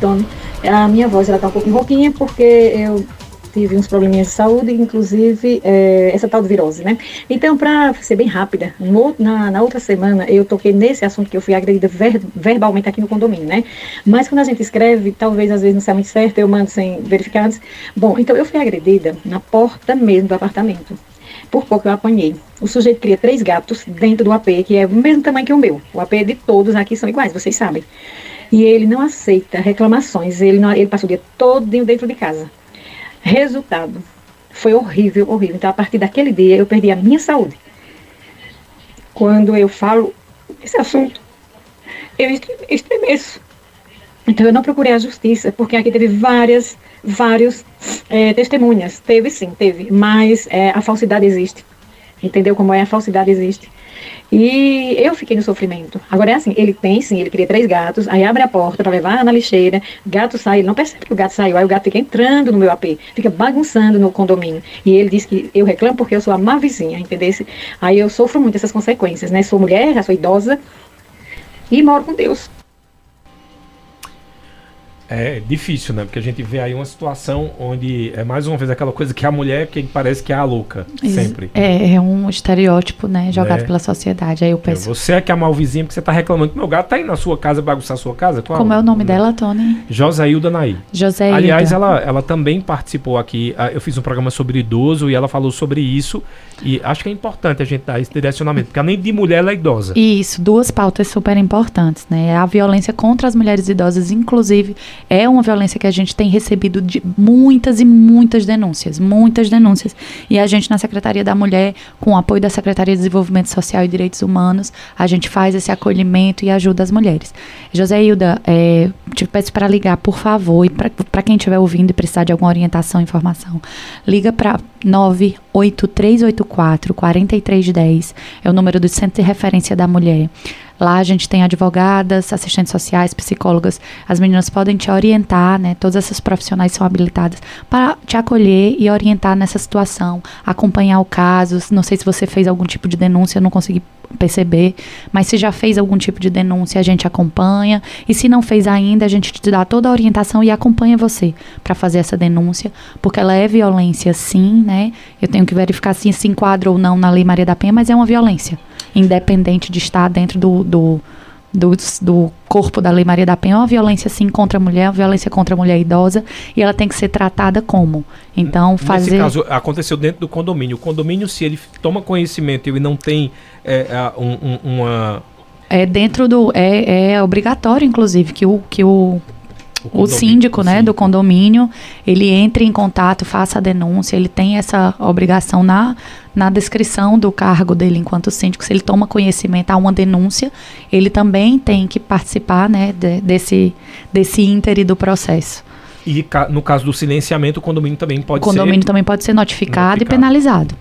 Tony. A minha voz ela tá um pouquinho rouquinha porque eu tive uns probleminhas de saúde, inclusive é, essa tal de virose, né? Então, para ser bem rápida, no, na, na, outra semana eu toquei nesse assunto que eu fui agredida ver, verbalmente aqui no condomínio, né? Mas quando a gente escreve, talvez às vezes não seja muito certo, eu mando sem verificar antes. Bom, então eu fui agredida na porta mesmo do apartamento. Por pouco eu apanhei. O sujeito cria três gatos dentro do AP, que é o mesmo tamanho que o meu. O AP de todos aqui são iguais, vocês sabem. E ele não aceita reclamações. Ele, não, ele passa o dia todo dentro de casa. Resultado, foi horrível, horrível. Então, a partir daquele dia, eu perdi a minha saúde. Quando eu falo esse assunto, eu estremeço. Então, eu não procurei a justiça, porque aqui teve várias, vários é, testemunhas. Teve sim, teve. Mas é, a falsidade existe. Entendeu como é? A falsidade existe. E eu fiquei no sofrimento. Agora é assim, ele tem sim, ele cria três gatos, aí abre a porta para levar na lixeira, gato sai, ele não percebe que o gato saiu, aí o gato fica entrando no meu AP, fica bagunçando no condomínio. E ele diz que eu reclamo porque eu sou a má vizinha, entendeu? Aí eu sofro muito essas consequências, né? Sou mulher, sou idosa e moro com Deus. É difícil, né? Porque a gente vê aí uma situação onde é mais uma vez aquela coisa que a mulher que parece que é a louca, sempre. É, é um estereótipo, né? Jogado é. pela sociedade. Aí eu é, penso. É, você é que é a malvizinha porque você tá reclamando que meu gato tá aí na sua casa bagunçar a sua casa. Qual? Como é o nome dela, Tony? Josailda Naí. Josailda. Aliás, ela, ela também participou aqui. Ah, eu fiz um programa sobre idoso e ela falou sobre isso. E acho que é importante a gente dar esse direcionamento, porque além de mulher, ela é idosa. Isso, duas pautas super importantes, né? A violência contra as mulheres idosas, inclusive é uma violência que a gente tem recebido de muitas e muitas denúncias, muitas denúncias. E a gente na Secretaria da Mulher, com o apoio da Secretaria de Desenvolvimento Social e Direitos Humanos, a gente faz esse acolhimento e ajuda as mulheres. José Hilda, é, te peço para ligar, por favor, e para quem estiver ouvindo e precisar de alguma orientação, informação, liga para 98384 4310, é o número do Centro de Referência da Mulher. Lá a gente tem advogadas, assistentes sociais, psicólogas. As meninas podem te orientar, né? Todas essas profissionais são habilitadas para te acolher e orientar nessa situação, acompanhar o caso. Não sei se você fez algum tipo de denúncia, não consegui perceber, mas se já fez algum tipo de denúncia, a gente acompanha. E se não fez ainda, a gente te dá toda a orientação e acompanha você para fazer essa denúncia, porque ela é violência sim, né? Eu tenho que verificar se se enquadra ou não na Lei Maria da Penha, mas é uma violência independente de estar dentro do, do, do, do, corpo da Lei Maria da Penha, é uma violência sim contra a mulher, uma violência contra a mulher idosa, e ela tem que ser tratada como. Então, fazer. Nesse caso, aconteceu dentro do condomínio. O condomínio, se ele toma conhecimento e não tem é, um, um, uma. É dentro do. É, é obrigatório, inclusive, que o, que o o, o síndico, né, do condomínio, ele entre em contato, faça a denúncia, ele tem essa obrigação na, na descrição do cargo dele enquanto síndico, se ele toma conhecimento, há uma denúncia, ele também tem que participar, né, de, desse, desse íntere do processo. E no caso do silenciamento, o condomínio também pode ser... O condomínio também pode ser notificado, notificado. e penalizado.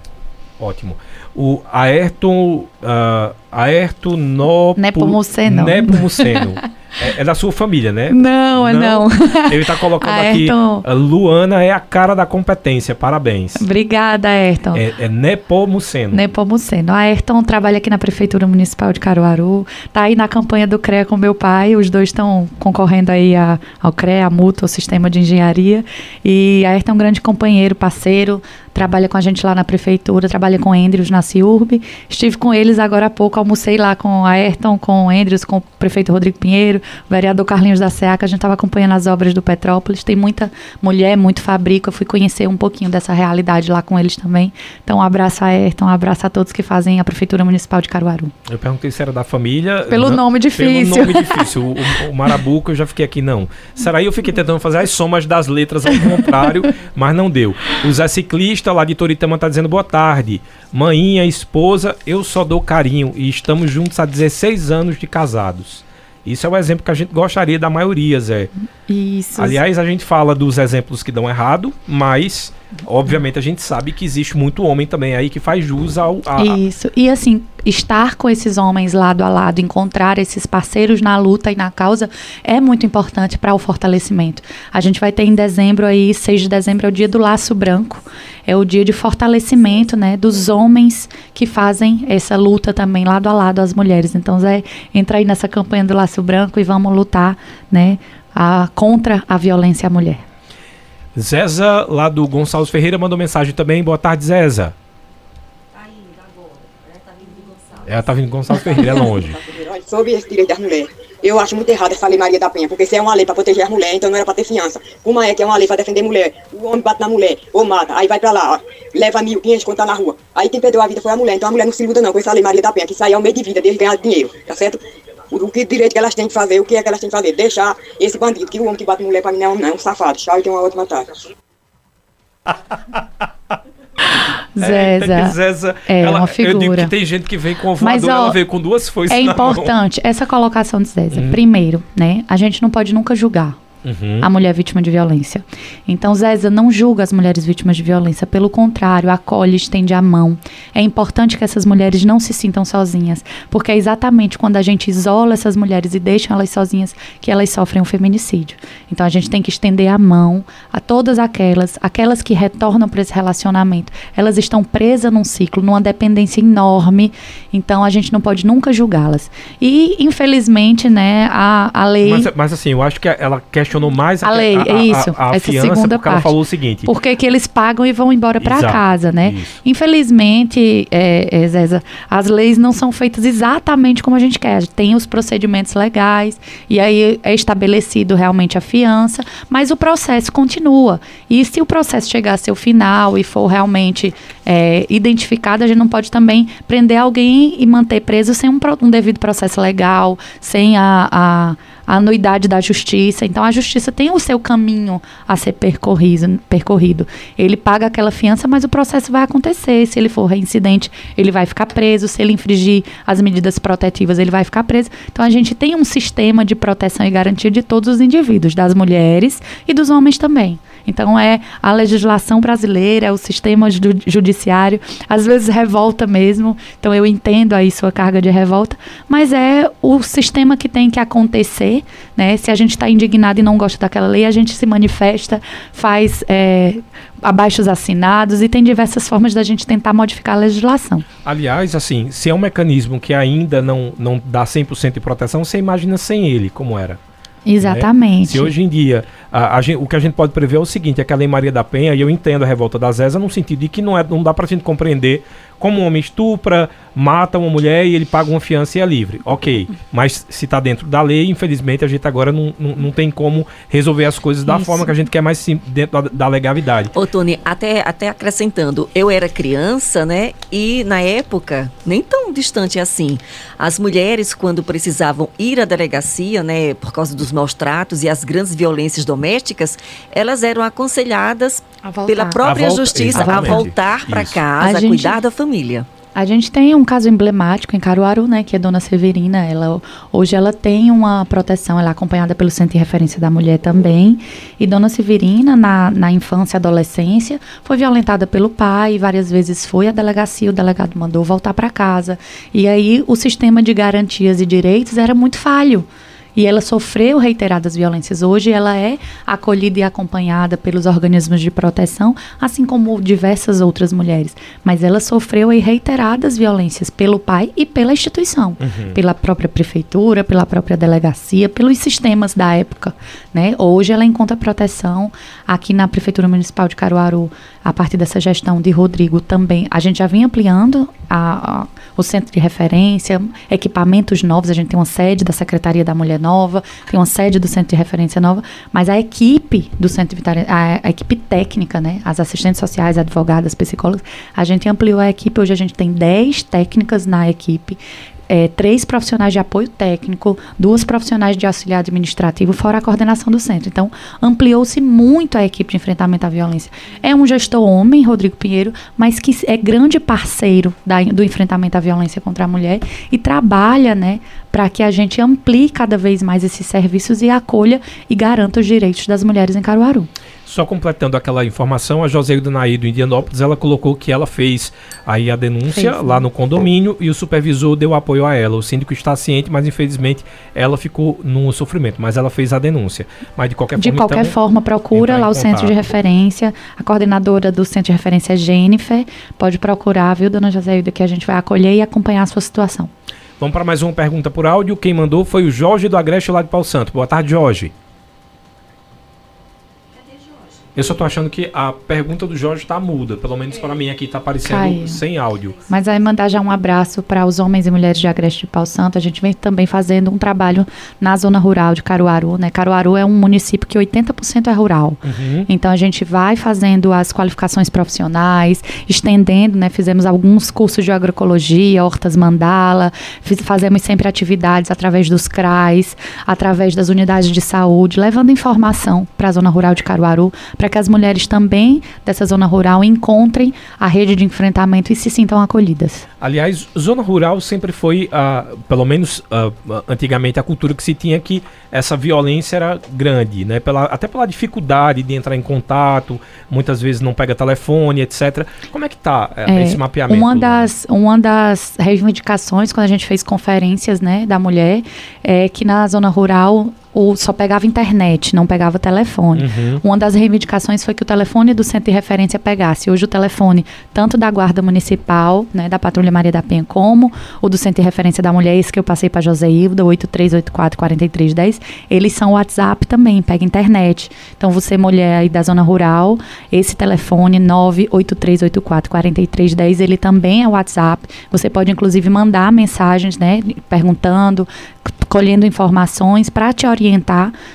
Ótimo. O Ayrton... Uh, Nopo, Nepomuceno. Nepomuceno. É, é, da sua família, né? Não, é não. Ele está colocando Ayrton. aqui. Luana é a cara da competência. Parabéns. Obrigada, Ayrton. É, é Nepomuceno. Nepomuceno. A Ayrton trabalha aqui na Prefeitura Municipal de Caruaru. Está aí na campanha do CREA com meu pai. Os dois estão concorrendo aí a, ao CREA, a Mútua, o Sistema de Engenharia. E a Ayrton é um grande companheiro, parceiro. Trabalha com a gente lá na Prefeitura. Trabalha com Andrews na CIURB. Estive com ele eles agora há pouco, almocei lá com a Ayrton, com o Andrews, com o prefeito Rodrigo Pinheiro, o vereador Carlinhos da SEAC, a gente estava acompanhando as obras do Petrópolis, tem muita mulher, muito fabrico, eu fui conhecer um pouquinho dessa realidade lá com eles também. Então, um abraço a Ayrton, um abraço a todos que fazem a Prefeitura Municipal de Caruaru. Eu perguntei se era da família. Pelo não- nome difícil. Pelo nome difícil. O, o, Marabuco, eu já fiquei aqui, não. Será eu fiquei tentando fazer as somas das letras ao contrário, mas não deu. O Zé Ciclista, lá de Toritama, tá dizendo boa tarde. Maninha, esposa, eu só dou carinho. E estamos juntos há 16 anos de casados. Isso é o exemplo que a gente gostaria da maioria, Zé. Isso. Aliás, a gente fala dos exemplos que dão errado, mas obviamente a gente sabe que existe muito homem também aí que faz jus ao. A, Isso. E assim, estar com esses homens lado a lado, encontrar esses parceiros na luta e na causa é muito importante para o fortalecimento. A gente vai ter em dezembro aí, 6 de dezembro é o dia do laço branco. É o dia de fortalecimento, né, dos homens que fazem essa luta também lado a lado às mulheres. Então, Zé, entra aí nessa campanha do laço branco e vamos lutar, né, a, contra a violência à mulher. Zeza, lá do Gonçalves Ferreira, mandou mensagem também. Boa tarde, Zeza. Ela tá vindo do Gonçalves Ferreira, é longe. Sobre esse direito das mulheres, eu acho muito errado essa lei Maria da Penha, porque se é uma lei para proteger as mulheres, então não era para ter fiança. Como é que é uma lei para defender mulher? O homem bate na mulher, ou mata, aí vai para lá, ó, leva mil, quinhentos quando tá na rua. Aí quem perdeu a vida foi a mulher, então a mulher não se luta não com essa lei Maria da Penha, que isso aí é meio de vida deles ganhar dinheiro, tá certo? O, o que direito que elas têm que fazer, o que é que elas têm que fazer? Deixar esse bandido, que o homem que bate mulher para mim não é um, não, é um safado. Tchau e tem uma ótima tarde. É, Zeza. que Zeza é ela- uma Eu digo figura. que tem gente que vem com Mas, voador, ó, ela veio com duas foices É na mão. importante essa colocação de Zézia. Primeiro, né? A gente não pode nunca julgar Uhum. a mulher vítima de violência. Então, Zézia não julga as mulheres vítimas de violência. Pelo contrário, acolhe, estende a mão. É importante que essas mulheres não se sintam sozinhas. Porque é exatamente quando a gente isola essas mulheres e deixa elas sozinhas que elas sofrem um feminicídio. Então, a gente tem que estender a mão a todas aquelas, aquelas que retornam para esse relacionamento. Elas estão presas num ciclo, numa dependência enorme. Então, a gente não pode nunca julgá-las. E, infelizmente, né, a, a lei. Mas, mas assim, eu acho que ela questionou mais A lei, é isso, a, a essa fiança, segunda porque ela parte. falou o seguinte. Por que, eles pagam e vão embora para casa, né? isso. Infelizmente, é, é, as leis não são feitas exatamente como a gente quer. Tem os procedimentos legais e aí é estabelecido realmente a fiança, mas o processo continua. E se o processo chegar a seu final e for realmente é, identificado, a gente não pode também prender alguém e manter preso sem um, um devido processo legal, sem a- a a anuidade da justiça. Então a justiça tem o seu caminho a ser percorrido, percorrido. Ele paga aquela fiança, mas o processo vai acontecer. Se ele for reincidente, ele vai ficar preso. Se ele infringir as medidas protetivas, ele vai ficar preso. Então a gente tem um sistema de proteção e garantia de todos os indivíduos, das mulheres e dos homens também. Então é a legislação brasileira, é o sistema ju- judiciário, às vezes revolta mesmo. Então eu entendo aí sua carga de revolta, mas é o sistema que tem que acontecer, né? Se a gente está indignado e não gosta daquela lei, a gente se manifesta, faz é, abaixos assinados e tem diversas formas da gente tentar modificar a legislação. Aliás, assim, se é um mecanismo que ainda não, não dá 100% de proteção, você imagina sem ele, como era. Exatamente. Se hoje em dia a, a gen- o que a gente pode prever é o seguinte, é que a Lei Maria da Penha, e eu entendo a revolta da Zeza no sentido de que não, é, não dá pra gente compreender como um homem estupra, mata uma mulher e ele paga uma fiança e é livre. Ok, mas se tá dentro da lei, infelizmente a gente agora não, não, não tem como resolver as coisas da Isso. forma que a gente quer mais sim, dentro da, da legalidade. Ô, Tony, até, até acrescentando, eu era criança, né? E na época, nem tão distante assim, as mulheres, quando precisavam ir à delegacia, né, por causa dos maus tratos e as grandes violências domésticas, elas eram aconselhadas A pela própria A volta- justiça a exatamente. voltar para casa, A a gente- cuidar da família. A gente tem um caso emblemático em Caruaru, né, que é a Dona Severina. Ela hoje ela tem uma proteção, ela é acompanhada pelo Centro de Referência da Mulher também. E Dona Severina, na, na infância e adolescência, foi violentada pelo pai, várias vezes foi à delegacia, o delegado mandou voltar para casa. E aí o sistema de garantias e direitos era muito falho. E ela sofreu reiteradas violências. Hoje ela é acolhida e acompanhada pelos organismos de proteção, assim como diversas outras mulheres. Mas ela sofreu reiteradas violências pelo pai e pela instituição, uhum. pela própria prefeitura, pela própria delegacia, pelos sistemas da época. Né? Hoje ela encontra proteção aqui na Prefeitura Municipal de Caruaru, a partir dessa gestão de Rodrigo também. A gente já vem ampliando a, a, o centro de referência, equipamentos novos. A gente tem uma sede da Secretaria da Mulher Nova, tem uma sede do centro de referência nova, mas a equipe do centro de a, a equipe técnica, né, as assistentes sociais, advogadas, psicólogas, a gente ampliou a equipe. Hoje a gente tem 10 técnicas na equipe é, três profissionais de apoio técnico, duas profissionais de auxiliar administrativo, fora a coordenação do centro. Então, ampliou-se muito a equipe de enfrentamento à violência. É um gestor homem, Rodrigo Pinheiro, mas que é grande parceiro da, do enfrentamento à violência contra a mulher e trabalha, né, para que a gente amplie cada vez mais esses serviços e acolha e garanta os direitos das mulheres em Caruaru. Só completando aquela informação, a Joseilda Naí do Indianópolis, ela colocou que ela fez aí a denúncia lá no condomínio e o supervisor deu apoio a ela. O síndico está ciente, mas infelizmente ela ficou no sofrimento, mas ela fez a denúncia. Mas de qualquer de forma, qualquer então, forma procura lá o centro de referência. A coordenadora do centro de referência é Jennifer. Pode procurar, viu, dona Joseilda, que a gente vai acolher e acompanhar a sua situação. Vamos para mais uma pergunta por áudio. Quem mandou foi o Jorge do Agreste lá de Pau Santo. Boa tarde, Jorge. Eu só tô achando que a pergunta do Jorge tá muda. Pelo menos para mim aqui tá aparecendo Caiu. sem áudio. Mas aí mandar já um abraço para os homens e mulheres de Agreste de Pau Santo. A gente vem também fazendo um trabalho na zona rural de Caruaru, né? Caruaru é um município que 80% é rural. Uhum. Então a gente vai fazendo as qualificações profissionais, estendendo, né? Fizemos alguns cursos de agroecologia, hortas mandala, fiz, fazemos sempre atividades através dos CRAs, através das unidades de saúde, levando informação para a zona rural de Caruaru, para para que as mulheres também dessa zona rural encontrem a rede de enfrentamento e se sintam acolhidas. Aliás, zona rural sempre foi, uh, pelo menos uh, antigamente, a cultura que se tinha que essa violência era grande, né? Pela, até pela dificuldade de entrar em contato, muitas vezes não pega telefone, etc. Como é que está uh, é, esse mapeamento? Uma das, uma das reivindicações, quando a gente fez conferências né, da mulher, é que na zona rural o, só pegava internet, não pegava telefone. Uhum. Uma das reivindicações foi que o telefone do centro de referência pegasse. Hoje o telefone, tanto da Guarda Municipal, né, da Patrulha Maria da Penha, como o do centro de referência da mulher, esse que eu passei para José Hilda, 83844310, eles são WhatsApp também, pega internet. Então você, mulher aí da zona rural, esse telefone 983844310, ele também é WhatsApp. Você pode inclusive mandar mensagens, né, perguntando, colhendo informações para te orientar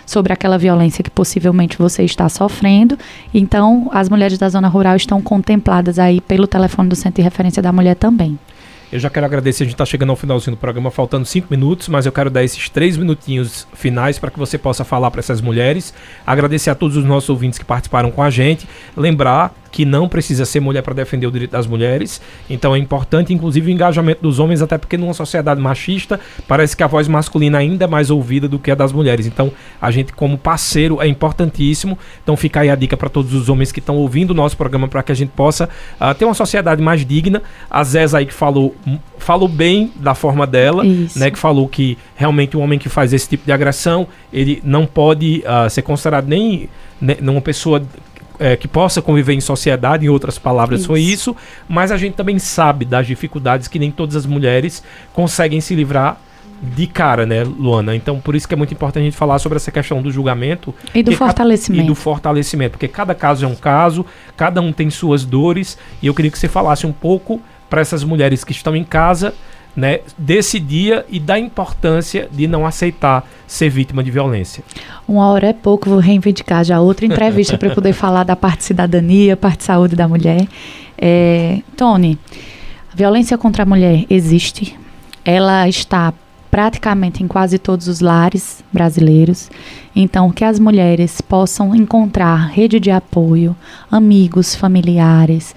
sobre aquela violência que possivelmente você está sofrendo. Então, as mulheres da zona rural estão contempladas aí pelo telefone do Centro de Referência da Mulher também. Eu já quero agradecer, a gente está chegando ao finalzinho do programa, faltando cinco minutos, mas eu quero dar esses três minutinhos finais para que você possa falar para essas mulheres. Agradecer a todos os nossos ouvintes que participaram com a gente. Lembrar que não precisa ser mulher para defender o direito das mulheres. Então é importante, inclusive, o engajamento dos homens, até porque numa sociedade machista, parece que a voz masculina ainda é mais ouvida do que a das mulheres. Então, a gente, como parceiro, é importantíssimo. Então, fica aí a dica para todos os homens que estão ouvindo o nosso programa para que a gente possa uh, ter uma sociedade mais digna. A Zéza aí que falou, falou bem da forma dela, Isso. né? Que falou que realmente o homem que faz esse tipo de agressão, ele não pode uh, ser considerado nem né, uma pessoa é, que possa conviver em sociedade, em outras palavras, isso. foi isso. Mas a gente também sabe das dificuldades que nem todas as mulheres conseguem se livrar de cara, né, Luana? Então, por isso que é muito importante a gente falar sobre essa questão do julgamento e do fortalecimento. E do fortalecimento, porque cada caso é um caso, cada um tem suas dores, e eu queria que você falasse um pouco para essas mulheres que estão em casa né, desse dia e da importância de não aceitar ser vítima de violência. Uma hora é pouco, vou reivindicar já outra entrevista para poder falar da parte cidadania, parte saúde da mulher. É, Tony, a violência contra a mulher existe, ela está praticamente em quase todos os lares brasileiros. Então, que as mulheres possam encontrar rede de apoio, amigos, familiares,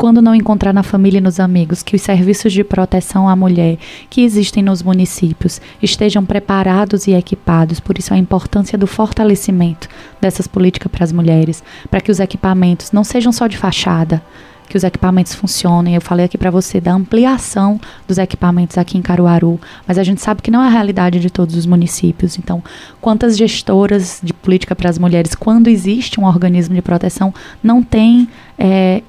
quando não encontrar na família e nos amigos, que os serviços de proteção à mulher que existem nos municípios estejam preparados e equipados. Por isso, a importância do fortalecimento dessas políticas para as mulheres, para que os equipamentos não sejam só de fachada, que os equipamentos funcionem. Eu falei aqui para você da ampliação dos equipamentos aqui em Caruaru, mas a gente sabe que não é a realidade de todos os municípios. Então, quantas gestoras de política para as mulheres, quando existe um organismo de proteção, não tem é,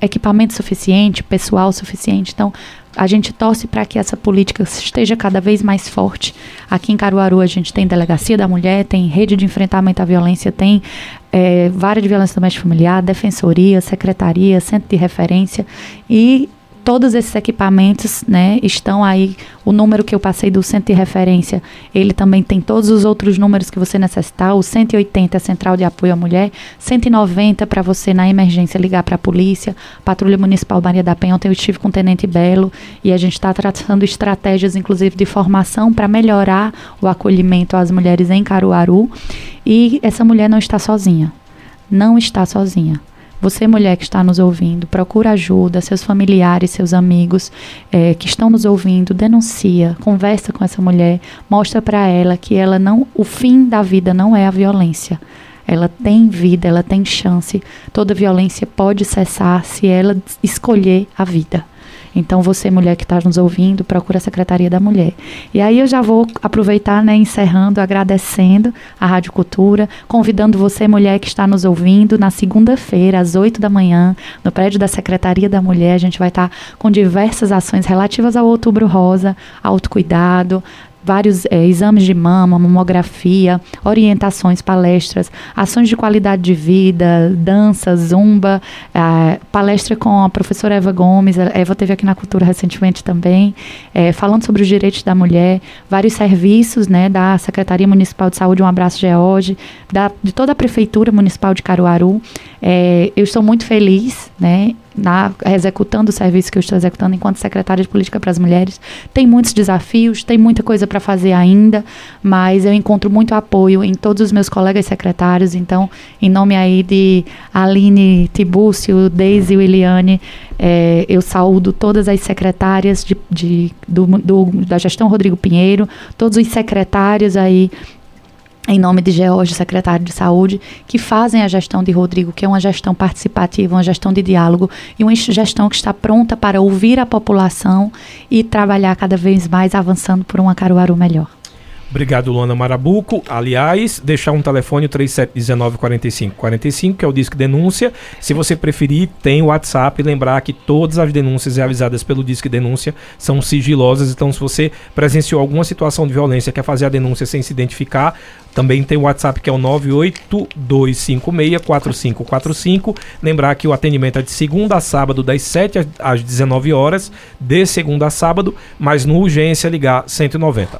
equipamento suficiente, pessoal suficiente. Então, a gente torce para que essa política esteja cada vez mais forte. Aqui em Caruaru a gente tem Delegacia da Mulher, tem Rede de Enfrentamento à Violência, tem é, Vara de Violência Doméstica Familiar, Defensoria, Secretaria, Centro de Referência e todos esses equipamentos, né, estão aí. O número que eu passei do centro de referência, ele também tem todos os outros números que você necessitar. O 180 é Central de Apoio à Mulher, 190 para você na emergência ligar para a polícia, Patrulha Municipal Maria da Penha. Ontem eu estive com o Tenente Belo e a gente está tratando estratégias, inclusive, de formação para melhorar o acolhimento às mulheres em Caruaru. E essa mulher não está sozinha. Não está sozinha. Você, mulher que está nos ouvindo, procura ajuda, seus familiares, seus amigos é, que estão nos ouvindo, denuncia, conversa com essa mulher, mostra para ela que ela não, o fim da vida não é a violência. Ela tem vida, ela tem chance. Toda violência pode cessar se ela escolher a vida. Então, você, mulher que está nos ouvindo, procura a Secretaria da Mulher. E aí eu já vou aproveitar, né, encerrando, agradecendo a Rádio Cultura, convidando você, mulher que está nos ouvindo, na segunda-feira, às 8 da manhã, no prédio da Secretaria da Mulher. A gente vai estar tá com diversas ações relativas ao Outubro Rosa, autocuidado, vários é, exames de mama, mamografia, orientações, palestras, ações de qualidade de vida, dança, zumba, é, palestra com a professora Eva Gomes, a Eva teve aqui na Cultura recentemente também, é, falando sobre os direitos da mulher, vários serviços né, da Secretaria Municipal de Saúde, um abraço George, da, de toda a Prefeitura Municipal de Caruaru. Eu estou muito feliz né, na, executando o serviço que eu estou executando enquanto secretária de Política para as Mulheres. Tem muitos desafios, tem muita coisa para fazer ainda, mas eu encontro muito apoio em todos os meus colegas secretários. Então, em nome aí de Aline Tibúcio, Deise e Williane, é, eu saúdo todas as secretárias de, de do, do, da gestão Rodrigo Pinheiro, todos os secretários aí em nome de George, secretário de Saúde, que fazem a gestão de Rodrigo, que é uma gestão participativa, uma gestão de diálogo e uma gestão que está pronta para ouvir a população e trabalhar cada vez mais avançando por uma Caruaru melhor. Obrigado, Luana Marabuco. Aliás, deixar um telefone 3719 45 45, que é o Disque Denúncia. Se você preferir, tem o WhatsApp. Lembrar que todas as denúncias realizadas pelo Disque Denúncia são sigilosas. Então, se você presenciou alguma situação de violência, quer fazer a denúncia sem se identificar, também tem o WhatsApp que é o 982564545. Lembrar que o atendimento é de segunda a sábado, das 7 às 19 horas, de segunda a sábado, mas no urgência ligar 190.